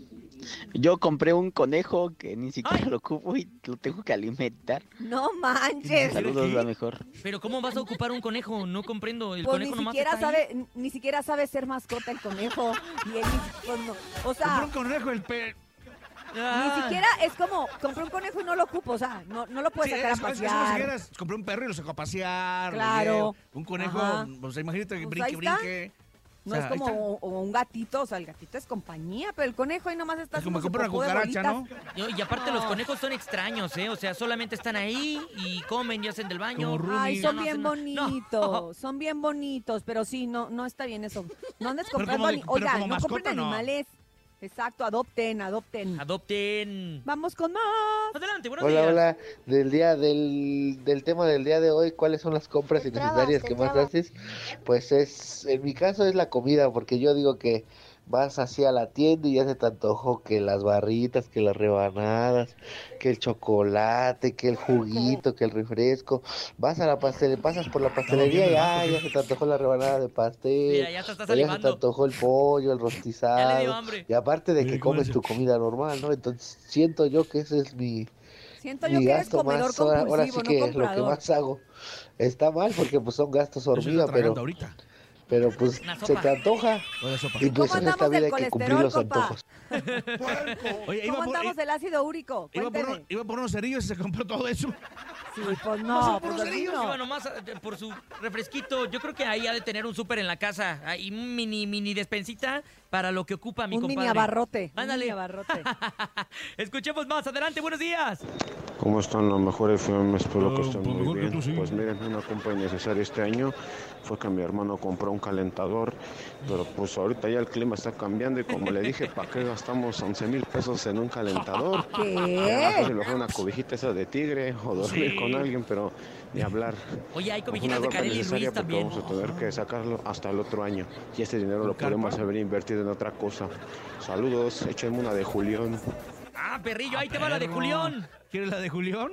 Yo compré un conejo que ni siquiera lo ocupo y lo tengo que alimentar. No manches. Saludos, la mejor. Pero ¿cómo vas a ocupar un conejo? No comprendo. El Pues ni conejo nomás siquiera está ahí. sabe, ni siquiera sabe ser mascota el conejo. Y él ni- pues no. O sea, Compré un conejo, el pe... ni siquiera es como compré un conejo y no lo ocupo, o sea, no, no lo puedes Sí, sacar es, a es- es como si pasear. compré un perro y lo saco a pasear. Claro. Un conejo, Ajá. pues imagínate que Pues brinque, está. No O sea, es como o- o un gatito, o sea, el gatito es compañía, pero el conejo ahí nomás está Es como comprar una cucaracha, ¿no? Y y aparte los No. conejos son extraños, ¿eh? O sea, solamente están ahí y comen y hacen del baño. Ay, son no bien. No. bonitos, son bien bonitos, pero sí, no, no está bien eso. No andes comprando, como de- ani- pero oigan, como no compren animales. Exacto, adopten, adopten. Adopten. Vamos con más. Adelante, buenos Hola, días. hola. Del día del, del tema del día de hoy, ¿cuáles son las compras innecesarias que más haces? Pues es, en mi caso es la comida, porque yo digo que vas así a la tienda y ya se te antojó que las barritas, que las rebanadas, que el chocolate, que el juguito, que el refresco. Vas a la pastel, pasas por la pastelería y ah, ya se te antojó la rebanada de pastel. Mira, ya te estás o ya se te antojó el pollo, el rostizado. Ya le dio hambre. Y aparte de que Sí, ¿cómo comes es? tu comida normal, ¿no? Entonces siento yo que ese es mi, Siento yo mi que eres gasto comedor más, ahora, ahora sí que no lo que comprador. más hago está mal porque pues son gastos hormiga, pero, ahorita. Pero pues se te antoja y pues ¿Cómo en esta andamos vida hay que cumplir colesterol, los compa? antojos. Oye, iba ¿Cómo por, andamos del ácido úrico? iba, por, uno- iba por unos cerillos y se compró todo eso. Sí, pues No, no, por los así cerillos no. iba nomás eh, por su refresquito. Yo creo que ahí ha de tener un súper en la casa. Ahí mini, mini despensita para lo que ocupa mi Un compadre. mini abarrote. un Ándale. mini abarrote. Escuchemos más. Adelante, buenos días. ¿Cómo están los mejores FM? Espero que Ah, estén pues muy mejor bien. Pues miren, una compra innecesaria este año fue que mi hermano compró un calentador, pero pues ahorita ya el clima está cambiando y como le dije, ¿para qué gastamos 11 mil pesos en un calentador? ¿Qué? Mejor se lo fue una cobijita esa de tigre o dormir Sí. con alguien, pero ni hablar. Oye, hay una de Kareli Ruiz también. Vamos a tener que sacarlo hasta el otro año y este dinero lo carpa? podemos haber invertido en otra cosa. Saludos, échenme una de Julián. Ah, perrillo, ahí te va la de Julián. ¿Quieres la de Julián?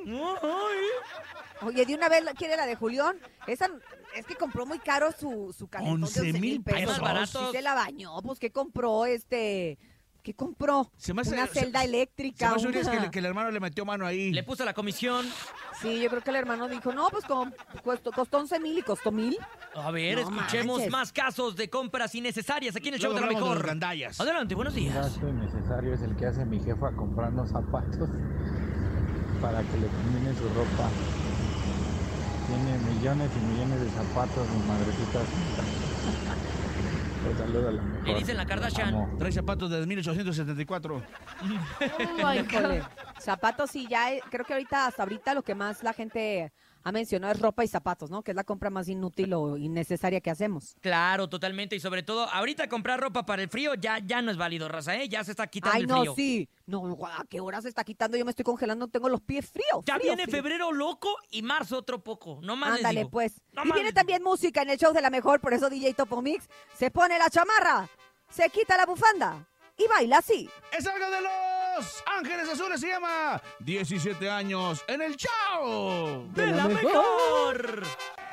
Oye, de una vez quiere la de Julián. Esa es que compró muy caro su, su calentón de 11 11 mil pesos. pesos. Se la bañó, pues ¿qué compró este? ¿Qué compró? Se me hace- una se- celda Se eléctrica. me hace una- que, le- que el hermano le metió mano ahí. Le puso la comisión. Sí, yo creo que el hermano dijo, no, pues como costó, costó 11 mil y costó mil. A ver, No escuchemos manches. más casos de compras innecesarias aquí en el show Luego de la hablamos de mejor. gandallas. Adelante, buenos días. gasto innecesario es el que hace mi jefa comprando zapatos para que le combine su ropa. Tiene millones y millones de zapatos, mi madrecita. Un a la mejor. Dicen la Kardashian. Amo. Trae zapatos de 1874. Híjole. Zapatos sí, ya eh, creo que ahorita, hasta ahorita lo que más la gente ha mencionado es ropa y zapatos, ¿no? Que es la compra más inútil o innecesaria que hacemos. Claro, totalmente. Y sobre todo, ahorita comprar ropa para el frío ya, ya no es válido, raza, ¿eh? Ya se está quitando Ay, el no, frío. sí. No, ¿a qué hora se está quitando? Yo me estoy congelando, tengo los pies fríos. Ya frío, viene frío. febrero loco y marzo otro poco. No más les Ándale, digo. pues. No y más viene les también música en el show de la mejor, por eso DJ Topo Mix se pone la chamarra, se quita la bufanda y baila así. Es algo de los Ángeles Azules, se llama 17 años en el show. ¡De la mejor!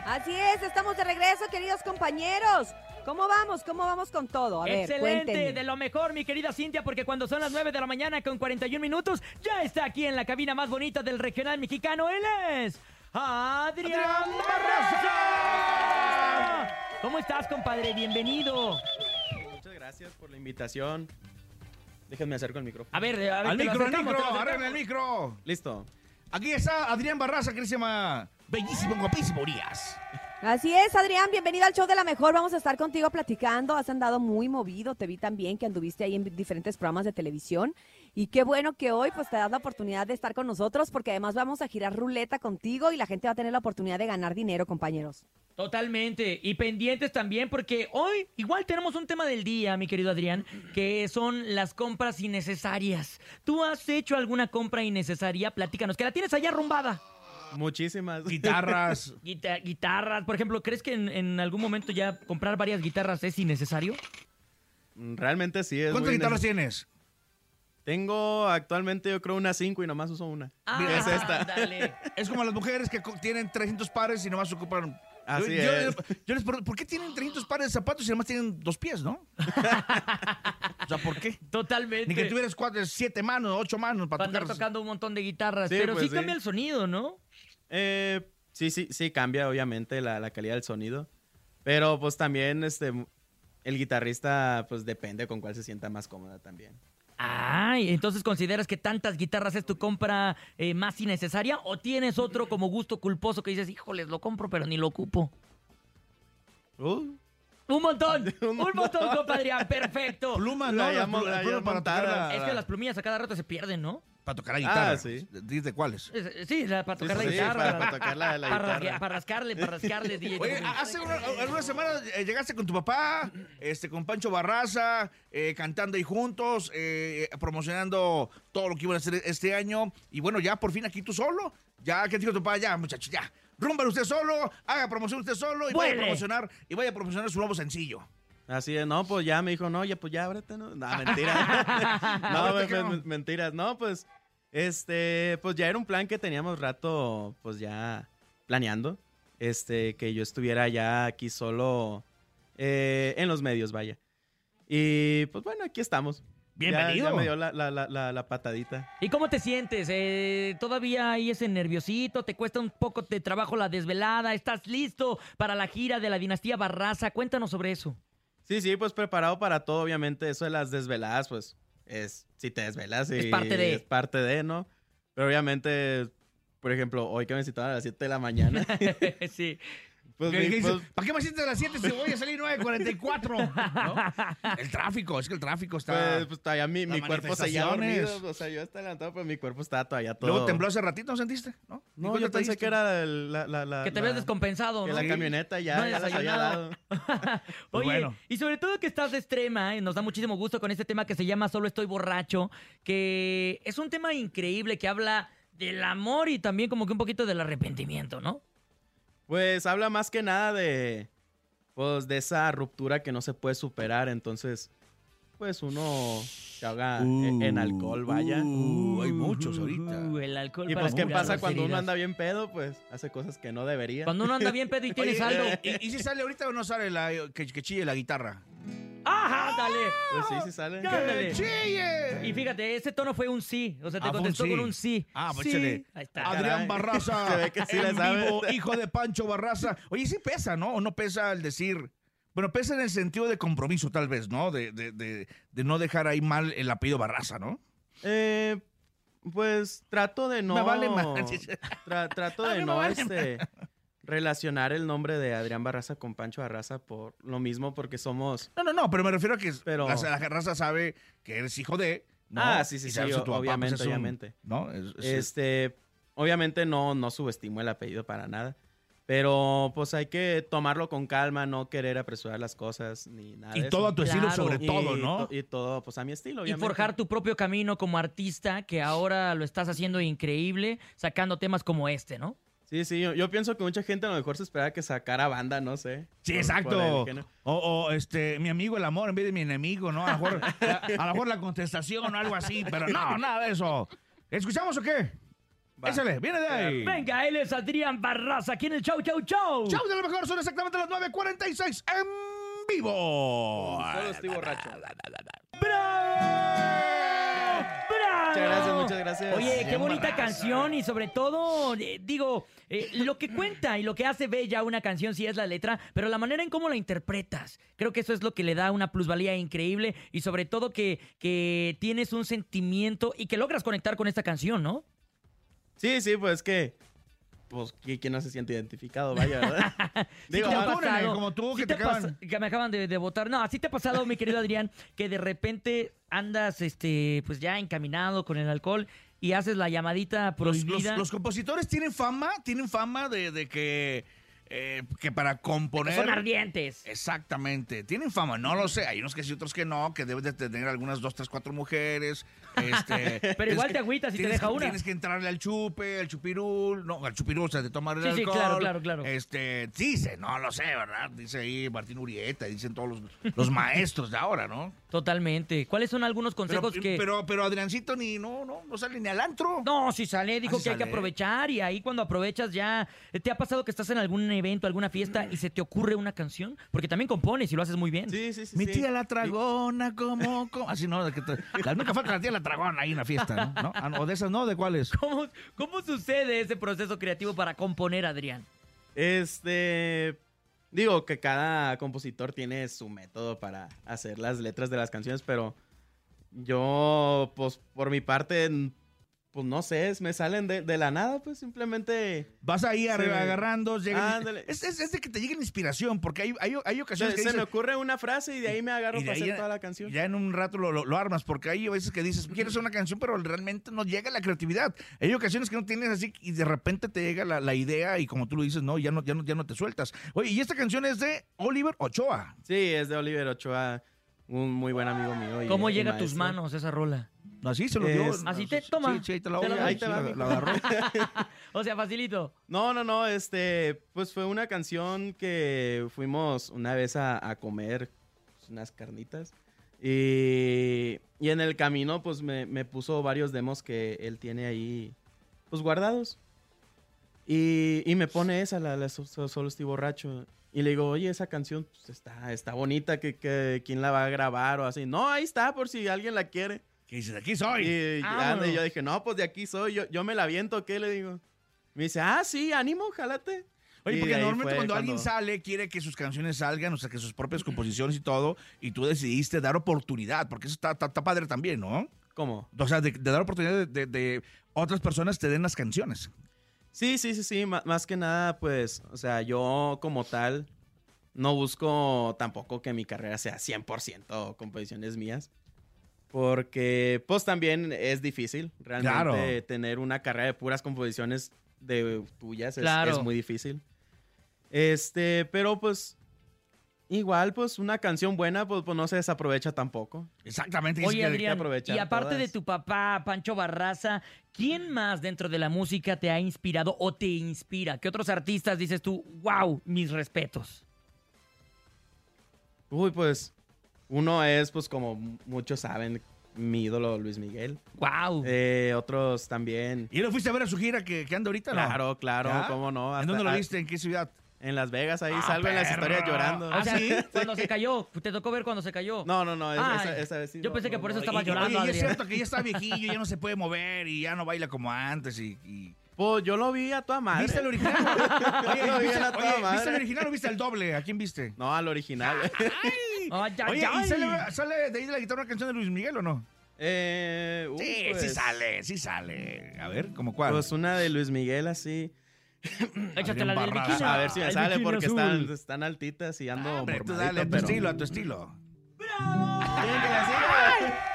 Así es, estamos de regreso, queridos compañeros. ¿Cómo vamos? ¿Cómo vamos con todo? A ver, Excelente, cuéntenme. de lo mejor, mi querida Cintia, porque cuando son las 9 de la mañana con 41 minutos, ya está aquí en la cabina más bonita del regional mexicano. Él es Adrián Barraza. ¿Cómo ¿Cómo estás, compadre? Bienvenido. Muchas gracias por la invitación. Déjenme acerco el micrófono. A ver, a ver, Al micro, al micro, el micro. Listo. Aquí está Adrián Barraza, que se llama Bellísimo, guapísimo Urias. Así es, Adrián, bienvenido al show de la mejor. Vamos a estar contigo platicando. Has andado muy movido, te vi también que anduviste ahí en diferentes programas de televisión. Y qué bueno que hoy pues te das la oportunidad de estar con nosotros porque además vamos a girar ruleta contigo y la gente va a tener la oportunidad de ganar dinero, compañeros. Totalmente. Y pendientes también, porque hoy igual tenemos un tema del día, mi querido Adrián, que son las compras innecesarias. ¿Tú has hecho alguna compra innecesaria? Platícanos, que la tienes allá arrumbada. Muchísimas. Guitarras. Guita- guitarras, por ejemplo, ¿crees que en, en algún momento ya comprar varias guitarras es innecesario? Realmente sí es. ¿Cuántas guitarras tienes? Tengo actualmente yo creo una 5 y nomás uso una. que es esta. Es como las mujeres que tienen 300 pares y nomás ocupan... Así yo, es. yo les pregunto, ¿por qué tienen 300 pares de zapatos y nomás tienen dos pies, no? o sea, ¿por qué? Totalmente. Ni que tuvieras cuatro, siete manos, ocho manos para Para andar tocar. tocando un montón de guitarras. Sí, pero pues sí, sí. cambia el sonido, ¿no? Eh, sí, sí, sí, cambia obviamente la, la calidad del sonido. Pero pues también este el guitarrista pues depende con cuál se sienta más cómoda también. Ay, entonces consideras que tantas guitarras es tu compra eh, más innecesaria o tienes otro como gusto culposo que dices, híjoles, lo compro pero ni lo ocupo. Uh. Un montón, un montón, compadre. Perfecto. Plumas, La ¿no? Las llamo- plu- la las plumas llamo para tocar Es que las plumillas a cada rato se pierden, ¿no? Para tocar la guitarra. Ah, sí. ¿Dices cuáles? Eh, Sí, la- para tocar sí, la sí, guitarra. para- para tocar la- la para, guitarra. para rascarle, para rascarle, DJ. Oye, hace una- algunas semanas eh, llegaste con tu papá, este, con Pancho Barraza, eh, cantando ahí juntos, eh, promocionando todo lo que iban a hacer este año. Y bueno, ya por fin aquí tú solo. Ya, ¿qué dijo tu papá? Ya, muchacho, ya. Rúmbale usted solo, haga promoción usted solo y vaya a promocionar, y vaya a promocionar su nuevo sencillo. Así es, no, pues ya me dijo, no, ya pues ya ábrete, ¿no? No, mentira. no, Ábrete, me- ¿qué no? me- mentiras. No, pues, este, pues ya era un plan que teníamos rato, pues ya planeando. Este, que yo estuviera ya aquí solo eh, en los medios, vaya. Y pues bueno, aquí estamos. Ya- Bienvenido. Ya, me dio la, la- la- la- la patadita. ¿Y cómo te sientes? Eh, ¿Todavía hay ese nerviosito? ¿Te cuesta un poco de trabajo la desvelada? ¿Estás listo para la gira de la dinastía Barraza? Cuéntanos sobre eso. Sí, sí, pues preparado para todo, obviamente. Eso de las desveladas, pues, es, si te desvelas y Es parte de. Es parte de, ¿no? Pero obviamente, por ejemplo, hoy que me citaron a las 7 de la mañana. sí. Pues, pues, ¿Para qué me sientes a las 7 si voy a salir 9.44? ¿No? El tráfico, es que el tráfico está... pues, pues, todavía mi, mi cuerpo seguía dormido. manifestaciones. O sea, yo estaba levantado, pero mi cuerpo estaba todavía todo. Luego tembló hace ratito, ¿no sentiste? ¿No? No, ¿Cuánto yo te pensé diste? que era el- la, la, la- Que te ves descompensado, que ¿no? la camioneta ya, No ya las había dado. Oye, bueno. y sobre todo que estás de extrema, ¿eh? nos da muchísimo gusto con este tema que se llama Solo estoy borracho, que es un tema increíble que habla del amor y también como que un poquito del arrepentimiento, ¿no? Pues habla más que nada de, pues, de esa ruptura que no se puede superar. Entonces, pues uno se ahoga en, en alcohol, vaya. Uh, hay muchos ahorita. Uh, el alcohol Y para pues, ¿qué pasa cuando uno anda bien pedo? Pues hace cosas que no debería. Cuando uno anda bien pedo y tienes Oye, algo. eh, ¿Y, y si sale ahorita o no sale la, que, que chille la guitarra? ¡Ajá, dale! Pues sí, sí sale. Ándale. chille! Y fíjate, ese tono fue un sí. O sea, te Ah, contestó sí. con un sí. Ah, pues sí. Ahí está. Adrián caray. Barraza, Se ve que sí le en vivo, hijo de Pancho Barraza. Oye, sí pesa, ¿no? O no pesa el decir... Bueno, pesa en el sentido de compromiso, tal vez, ¿no? De, de, de, de no dejar ahí mal el apellido Barraza, ¿no? Eh, pues trato de no. Me vale más. Tra- trato de no vale este, relacionar el nombre de Adrián Barraza con Pancho Barraza por lo mismo, porque somos. No, no, no, pero me refiero a que Pero- la, la raza sabe que eres hijo de... ¿no? Ah, sí, sí, Y sí, papá, pues, obviamente, un- obviamente. ¿No? Es- es- Este, obviamente no, no subestimo el apellido para nada. Pero pues hay que tomarlo con calma, no querer apresurar las cosas ni nada. Y de todo eso. a tu estilo Claro. sobre Y todo, ¿no? to- Y todo, pues a mi estilo, Y obviamente. forjar tu propio camino como artista, que ahora lo estás haciendo increíble, sacando temas como este, ¿no? Sí, sí, yo, yo pienso que mucha gente a lo mejor se esperaba que sacara banda, no sé. Sí, por- exacto. por el género. O, o, este, mi amigo el amor en vez de mi enemigo, ¿no? A lo mejor, a, a lo mejor la contestación o algo así, pero no, nada de eso. ¿Escuchamos o qué? Va. Échale, viene de ahí. Venga, él es Adrián Barraza, aquí en el Chau Chau Chau. Chau de lo mejor, son exactamente las 9.46 en vivo. Solo estoy borracho. ¡Bravo! ¡Bravo! Muchas gracias, muchas gracias. Oye, qué bonita Barraza. canción y sobre todo, eh, digo, eh, lo que cuenta y lo que hace bella una canción sí es la letra, pero la manera en cómo la interpretas. Creo que eso es lo que le da una plusvalía increíble y sobre todo que, que tienes un sentimiento y que logras conectar con esta canción, ¿no? Sí, sí, pues que. Pues, ¿qui- ¿quién no se siente identificado? Vaya, ¿verdad? Sí Digo, te ha pasado, como tú, sí que te te acaban- que me acaban de, de votar. No, así te ha pasado, mi querido Adrián, que de repente andas, este, pues ya encaminado con el alcohol y haces la llamadita Los, prohibida. los- los compositores tienen fama, tienen fama de, de que, eh, que para componer... son ardientes. Exactamente, tienen fama, no lo sé, hay unos que sí, otros que no, que debes de tener algunas dos, tres, cuatro mujeres. Este, Pero igual que- te agüitas y te deja que- una. Tienes que entrarle al chupe, al chupirul, no, al chupirul, o sea, de tomar el Sí, sí, alcohol. claro, claro, claro. Este, dice, no lo sé, ¿verdad? Dice ahí Martín Urieta, dicen todos los, los maestros de ahora, ¿no? Totalmente. ¿Cuáles son algunos Pero, consejos que... pero, pero Adriancito ni, no, no, no sale ni al antro. No, si sale, dijo Ah, sí que hay que aprovechar y ahí cuando aprovechas ya... ¿Te ha pasado que estás en algún evento, alguna fiesta y se te ocurre una canción? Porque también compones y lo haces muy bien. Sí, sí, sí. Mi sí. tía la tragona, como, como. Así no, de que te- la única falta la tía la tragona ahí en la fiesta, ¿no? ¿No? Ah, O de esas no, ¿de cuáles? ¿Cómo, ¿Cómo sucede ese proceso creativo para componer, Adrián? Este. Digo que cada compositor tiene su método para hacer las letras de las canciones, pero yo, pues, por mi parte, pues no sé, es- me salen de, de la nada, pues simplemente. Vas ahí se arriba me- agarrando, llega- Ándale. es, es- es de que te llegue la inspiración, porque hay, hay, hay ocasiones Se, que se me ocurre una frase y de ahí me agarro para hacer ya- toda la canción. Ya en un rato lo, lo- lo armas, porque hay veces que dices, quiero hacer una canción, pero realmente no llega la creatividad. Hay ocasiones que no tienes así y de repente te llega la, la idea y como tú lo dices, no, ya no, ya no, ya no te sueltas. Oye, y esta canción es de Oliver Ochoa. Sí, es de Oliver Ochoa, un muy buen amigo mío. y- ¿Cómo llega a tus manos esa rola? Así se lo dio. Es- Así te toma. Sí, sí, ahí te la Te voy la a- doy. Ahí te va, la- mijo. la agarró. O sea, facilito. No, no, no, este, pues fue una canción que fuimos una vez a, a comer pues, unas carnitas y, y en el camino pues me, me puso varios demos que él tiene ahí pues guardados y, y me pone esa, la, la So- So- Solo estoy borracho y le digo, oye, esa canción pues, está, está bonita, que, que, ¿quién la va a grabar o así? No, ahí está por si alguien la quiere. Que dices, aquí soy. Y, anda, y yo dije, no, pues de aquí soy, yo, yo me la viento, ¿qué le digo? Me dice, ah, sí, ánimo, jálate. Oye, Y porque normalmente cuando, alguien sale, quiere que sus canciones salgan, o sea, que sus propias composiciones y todo, y tú decidiste dar oportunidad, porque eso está, está- está padre también, ¿no? ¿Cómo? O sea, de, de dar oportunidad de, de- de otras personas te den las canciones. Sí, sí, sí, sí, ma- más que nada, pues, o sea, yo como tal no busco tampoco que mi carrera sea 100% composiciones mías. Porque, pues, también es difícil realmente Claro. tener una carrera de puras composiciones de tuyas. Es, Claro. es muy difícil. Este, pero pues, igual, pues, una canción buena, pues, pues no se desaprovecha tampoco. Exactamente. Oye, que y aparte de tu papá, Pancho Barraza, ¿quién más dentro de la música te ha inspirado o te inspira? ¿Qué otros artistas dices tú, wow, mis respetos? Uy, pues, uno es, pues, como muchos saben, mi ídolo Luis Miguel. Wow. Eh, otros también. ¿Y lo fuiste a ver a su gira que, que anda ahorita, no? Claro, claro, ¿Ya? cómo no. ¿En hasta- dónde lo ah, viste? ¿En qué ciudad? En Las Vegas, ahí Ah, salgo en las historias llorando. O sea, ¿sí? cuando se cayó, te tocó ver cuando se cayó. No, no, no, es- Ay, esa, esa vez sí. yo no, pensé que no, por eso estaba Y- llorando, Oye, y es cierto que ya está viejillo, ya no se puede mover y ya no baila como antes y... y- Pues yo lo vi a toda madre. ¿Viste el original? Oye, Lo vi ¿viste, a toda oye, ¿viste el original o viste el doble? ¿A quién viste? No, al original. Ay, ay, Oye, ay. ¿y sale, sale de ahí de la guitarra una canción de Luis Miguel o no? eh, uy, Sí, sí pues, sale, sí sale. A ver, ¿cómo cuál? Pues una de Luis Miguel así. Échate la del bikini. A ver si me El sale porque azul. están, están altitas y ando Hombre, tú mormadito, dale, a tu pero- estilo, a tu estilo. ¿Quieren que la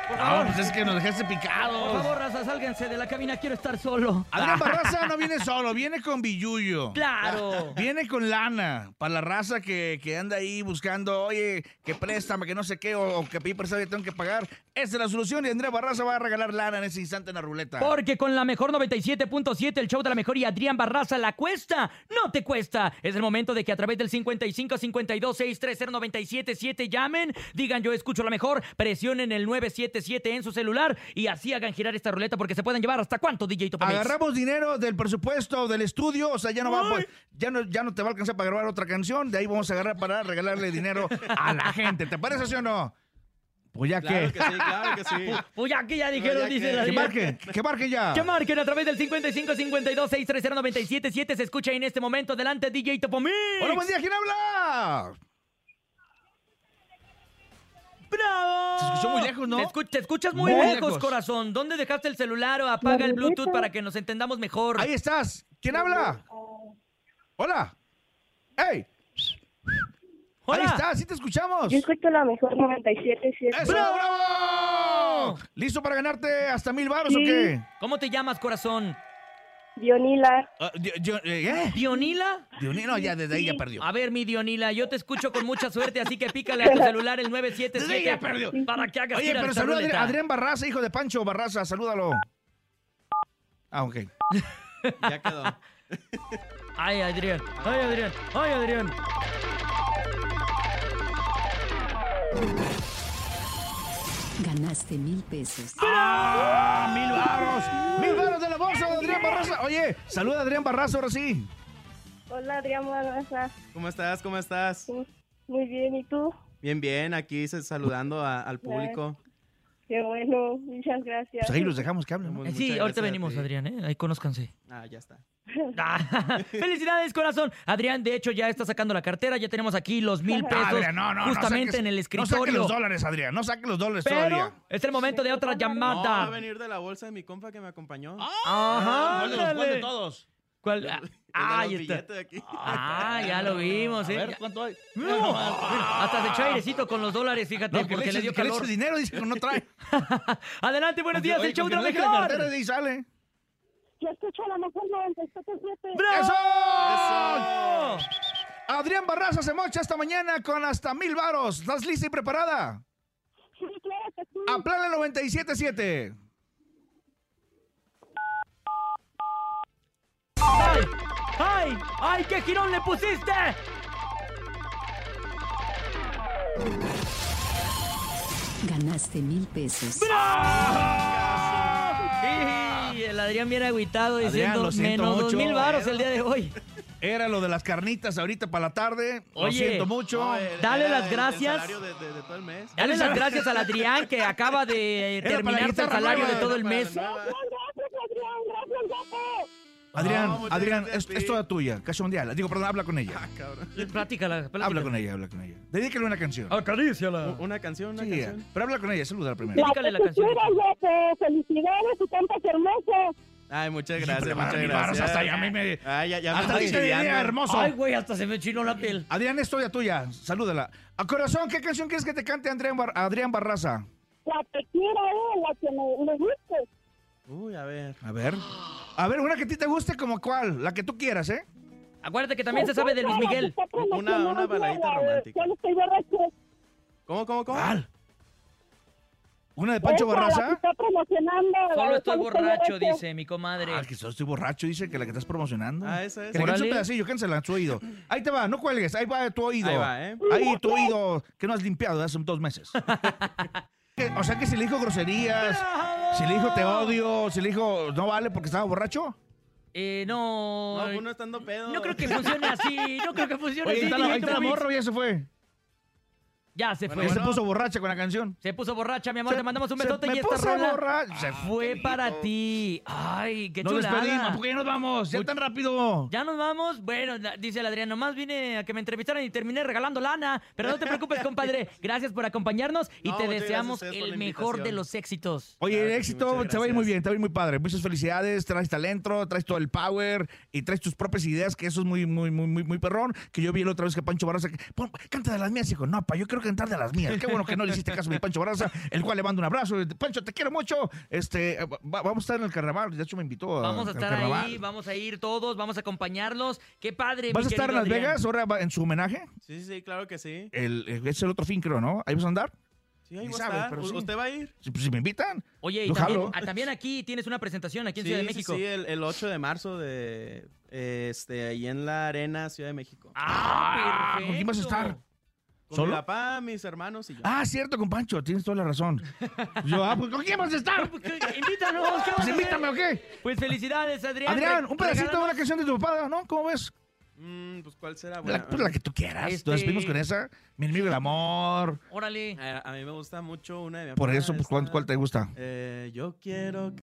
Por No, favor, pues es que nos dejaste por picados. favor, raza, sálganse de la cabina, quiero estar solo. Adrián Barraza no viene solo, viene con Billuyo. Claro. Viene con lana para la raza que, que anda ahí buscando, oye, que préstame, que no sé qué, o, o que pedí prestado y tengo que pagar. Esa es la solución y Andrea Barraza va a regalar lana en ese instante en la ruleta. Porque con la mejor 97.7, el show de la mejor y Adrián Barraza la cuesta, no te cuesta. Es el momento de que a través del 55 52 630 977 llamen, digan yo escucho la mejor, presionen el 977 en su celular y así hagan girar esta ruleta porque se pueden llevar hasta cuánto, DJ Topamix. Agarramos dinero del presupuesto del estudio, o sea, ya no, va, pues, ya, no, ya no te va a alcanzar para grabar otra canción, de ahí vamos a agarrar para regalarle dinero a la gente. ¿Te parece sí o no? Pues ya Claro que. que sí, claro que sí. Pues ya que ya dijeron, ya dice que- la Que marquen, que marquen ya. Que marquen a través del 55 52 630 977 Se escucha en este momento. Adelante, DJ Topomix. Hola, buen día, ¿quién habla? ¡Bravo! Se escuchó muy lejos, ¿no? Te, escu- te escuchas muy, Muy lejos, lejos. corazón. ¿Dónde dejaste el celular o apaga el Bluetooth para que nos entendamos mejor? Ahí estás. ¿Quién habla? Hola. ¡Ey! Hola. Ahí está, sí te escuchamos. Yo escucho la mejor 97.7. ¡Eso, bravo! ¿Listo para ganarte hasta mil baros o qué? ¿Cómo te llamas, corazón? Dionila. Di- Di- ¿Eh? ¿Dionila? Dionila, no, ya desde ahí ya perdió. A ver, mi Dionila, yo te escucho con mucha suerte, así que pícale a tu celular el 977 Desde ahí ya perdió. para que hagas Oye, pero saluda a Adrián Barraza, hijo de Pancho Barraza, salúdalo. Ah, ok. Ya quedó. Ay, Adrián, ay, Adrián, ay, Adrián. Ganaste mil pesos. ¡Ah! ¡Mil baros! ¡Mil baros Barraza! Oye, saluda a Adrián Barraza ahora sí. Hola, Adrián Barraza. ¿Cómo estás? ¿Cómo estás? Muy bien, ¿y tú? Bien, bien. Aquí se- saludando a- al público. Qué bueno, muchas gracias. Pues ahí los dejamos que hablen. ¿no? Eh, sí, ahorita gracias venimos. Adrián, ¿eh? Ahí conózcanse. Ah, ya está. Ah, Felicidades, corazón. Adrián, de hecho, ya está sacando la cartera. Ya tenemos aquí los mil pesos Adrián, no, no, no justamente saques- en el No escritorio. saque los dólares, Adrián. No saque los dólares Pero todavía. es el momento de otra No, va a llamada. venir de la bolsa de mi compa que me acompañó. Ajá, ¿Cuál de los- cuál de todos? ¿Cuál? Ah, los ahí está. billetes de aquí. Ah, ya lo vimos, A ¿eh? ver, ¿cuánto hay? No, mira, hasta se echó airecito con los dólares, fíjate, No, que porque le le dio que le calor. eches dinero, dice que no trae. Adelante, buenos días, Oye, el show de no la mejor. sale. Yo escucho la mejor 97.7. ¡Eso! ¡Bravo! Adrián Barraza se mocha esta mañana con hasta mil varos. ¿Estás lista y preparada? Sí, claro que sí. A plan 97.7. ¡Ay! ¡Ay! ¡Ay, qué girón le pusiste! Ganaste mil pesos. Y el Adrián viene agüitado diciendo lo menos dos mil varos el día de hoy. Era lo de las carnitas ahorita para la tarde. Lo Oye, siento mucho. No, era- Dale las el- el gracias. salario de, de- de todo el mes. Dale las gracias al Adrián que acaba de terminarse el salario de todo el mes. Gracias, Adrián. Gracias, Gato. Adrián, Adrián, es, es toda tuya. Caso mundial. Digo, perdón, habla con ella. Ah, cabrón. Platícala, platícala. Habla con ella, habla con ella. Dedícale una canción. Acaríciala. Una canción, una Sí, canción. pero habla con ella, saluda primero. La Dedícale la canción. quieras, Gato. Felicidades y cantas hermoso. Ay, muchas gracias, le van a muchas gracias. hasta ya a mí me- Ay, ya, ya me Hasta estoy a ti te diría, chiviando. hermoso. Ay, güey, hasta se me chinó la piel. Adrián, es toda tuya. Salúdala. A corazón, ¿qué canción quieres que te cante Adrián, Bar- Adrián Barraza? La que quiera, eh, la que me, me guste. Uy, a ver. A ver. A ver, una que a ti te guste como cuál. La que tú quieras, ¿eh? Acuérdate que también se sabe de Luis Miguel. Una, una baladita romántica. Estoy borracho. ¿Cómo, cómo, cómo? ¿Cuál? ¿Una de Pancho Barraza? está promocionando. Solo estoy borracho, dice mi comadre. Ah, que solo estoy borracho, dice que la que estás promocionando. Ah, esa es. Que le un pedacillo, cánsela en su oído. Ahí te va, no cuelgues, ahí va tu oído. Ahí va, ¿eh? Ahí tu oído, que no has limpiado de hace dos meses. O sea que si le dijo groserías, si le dijo te odio, si le dijo no vale porque estaba borracho. Eh, no. No, uno estando pedo. No creo que funcione así. No creo que funcione Oye, ahí así. está la, ahí está la morra, ya se fue. Ya se fue. Se puso borracha con la canción. Se puso borracha, mi amor. Se- te mandamos un besote y esta rola borracha. Se fue para ti. Ay, qué Nos chulada. despedimos, porque ya nos vamos. Ya Uy. tan rápido. Ya nos vamos. Bueno, la- dice el Adrián, nomás vine a que me entrevistaran y terminé regalando lana. Pero no te preocupes, compadre. Gracias por acompañarnos y No, te deseamos el mejor de los éxitos. Oye, Claro el que sí, éxito te va a ir muy bien, te va a ir muy padre. Muchas felicidades, traes talento, traes todo el power y traes tus propias ideas, que eso es muy, muy, muy, muy, muy perrón. Que yo vi la otra vez que Pancho Barraza, que, "Pon- canta de las mías, hijo. No, pa, yo quiero cantar de las mías. Qué bueno que no le hiciste caso a mi Pancho Barraza, el cual le mando un abrazo. Pancho, te quiero mucho. Este, va- vamos a estar en el carnaval, de hecho me invitó a- Vamos a estar ahí, vamos a ir todos, vamos a acompañarlos. Qué padre. ¿Vas a estar en Las Adrián. Vegas ahora en su homenaje? Sí, sí, sí, claro que sí. El, es el otro fin, creo, ¿no? ¿Ahí vas a andar? Sí, ahí va a sabes, estar. pero ¿U- sí. ¿Usted va a ir? Si, pues, si me invitan. Oye, y también, jalo. ah, también aquí tienes una presentación aquí en Sí, Ciudad de México. Sí, el, el 8 de marzo de este ahí en la arena Ciudad de México. Ah, ¿Con quién vas a estar? Con ¿Solo? mi papá, mis hermanos y yo. Ah, cierto, con Pancho, tienes toda la razón. Yo, ah, pues ¿con quién vas a estar? Pues, ¿qué- Invítanos. ¿qué vas Pues a invítame? ¿o qué? Pues felicidades, Adrián. Adrián, un pedacito de una canción de tu papá, ¿no? ¿Cómo ves? Mm, pues ¿cuál será? La, Bueno, pues la que tú quieras. Este- Nos despedimos con esa. Mi enemigo el amor. Órale. A, a mí me gusta mucho una de mi Por papá, eso, pues, ¿cuál, esta, cuál te gusta? eh, yo quiero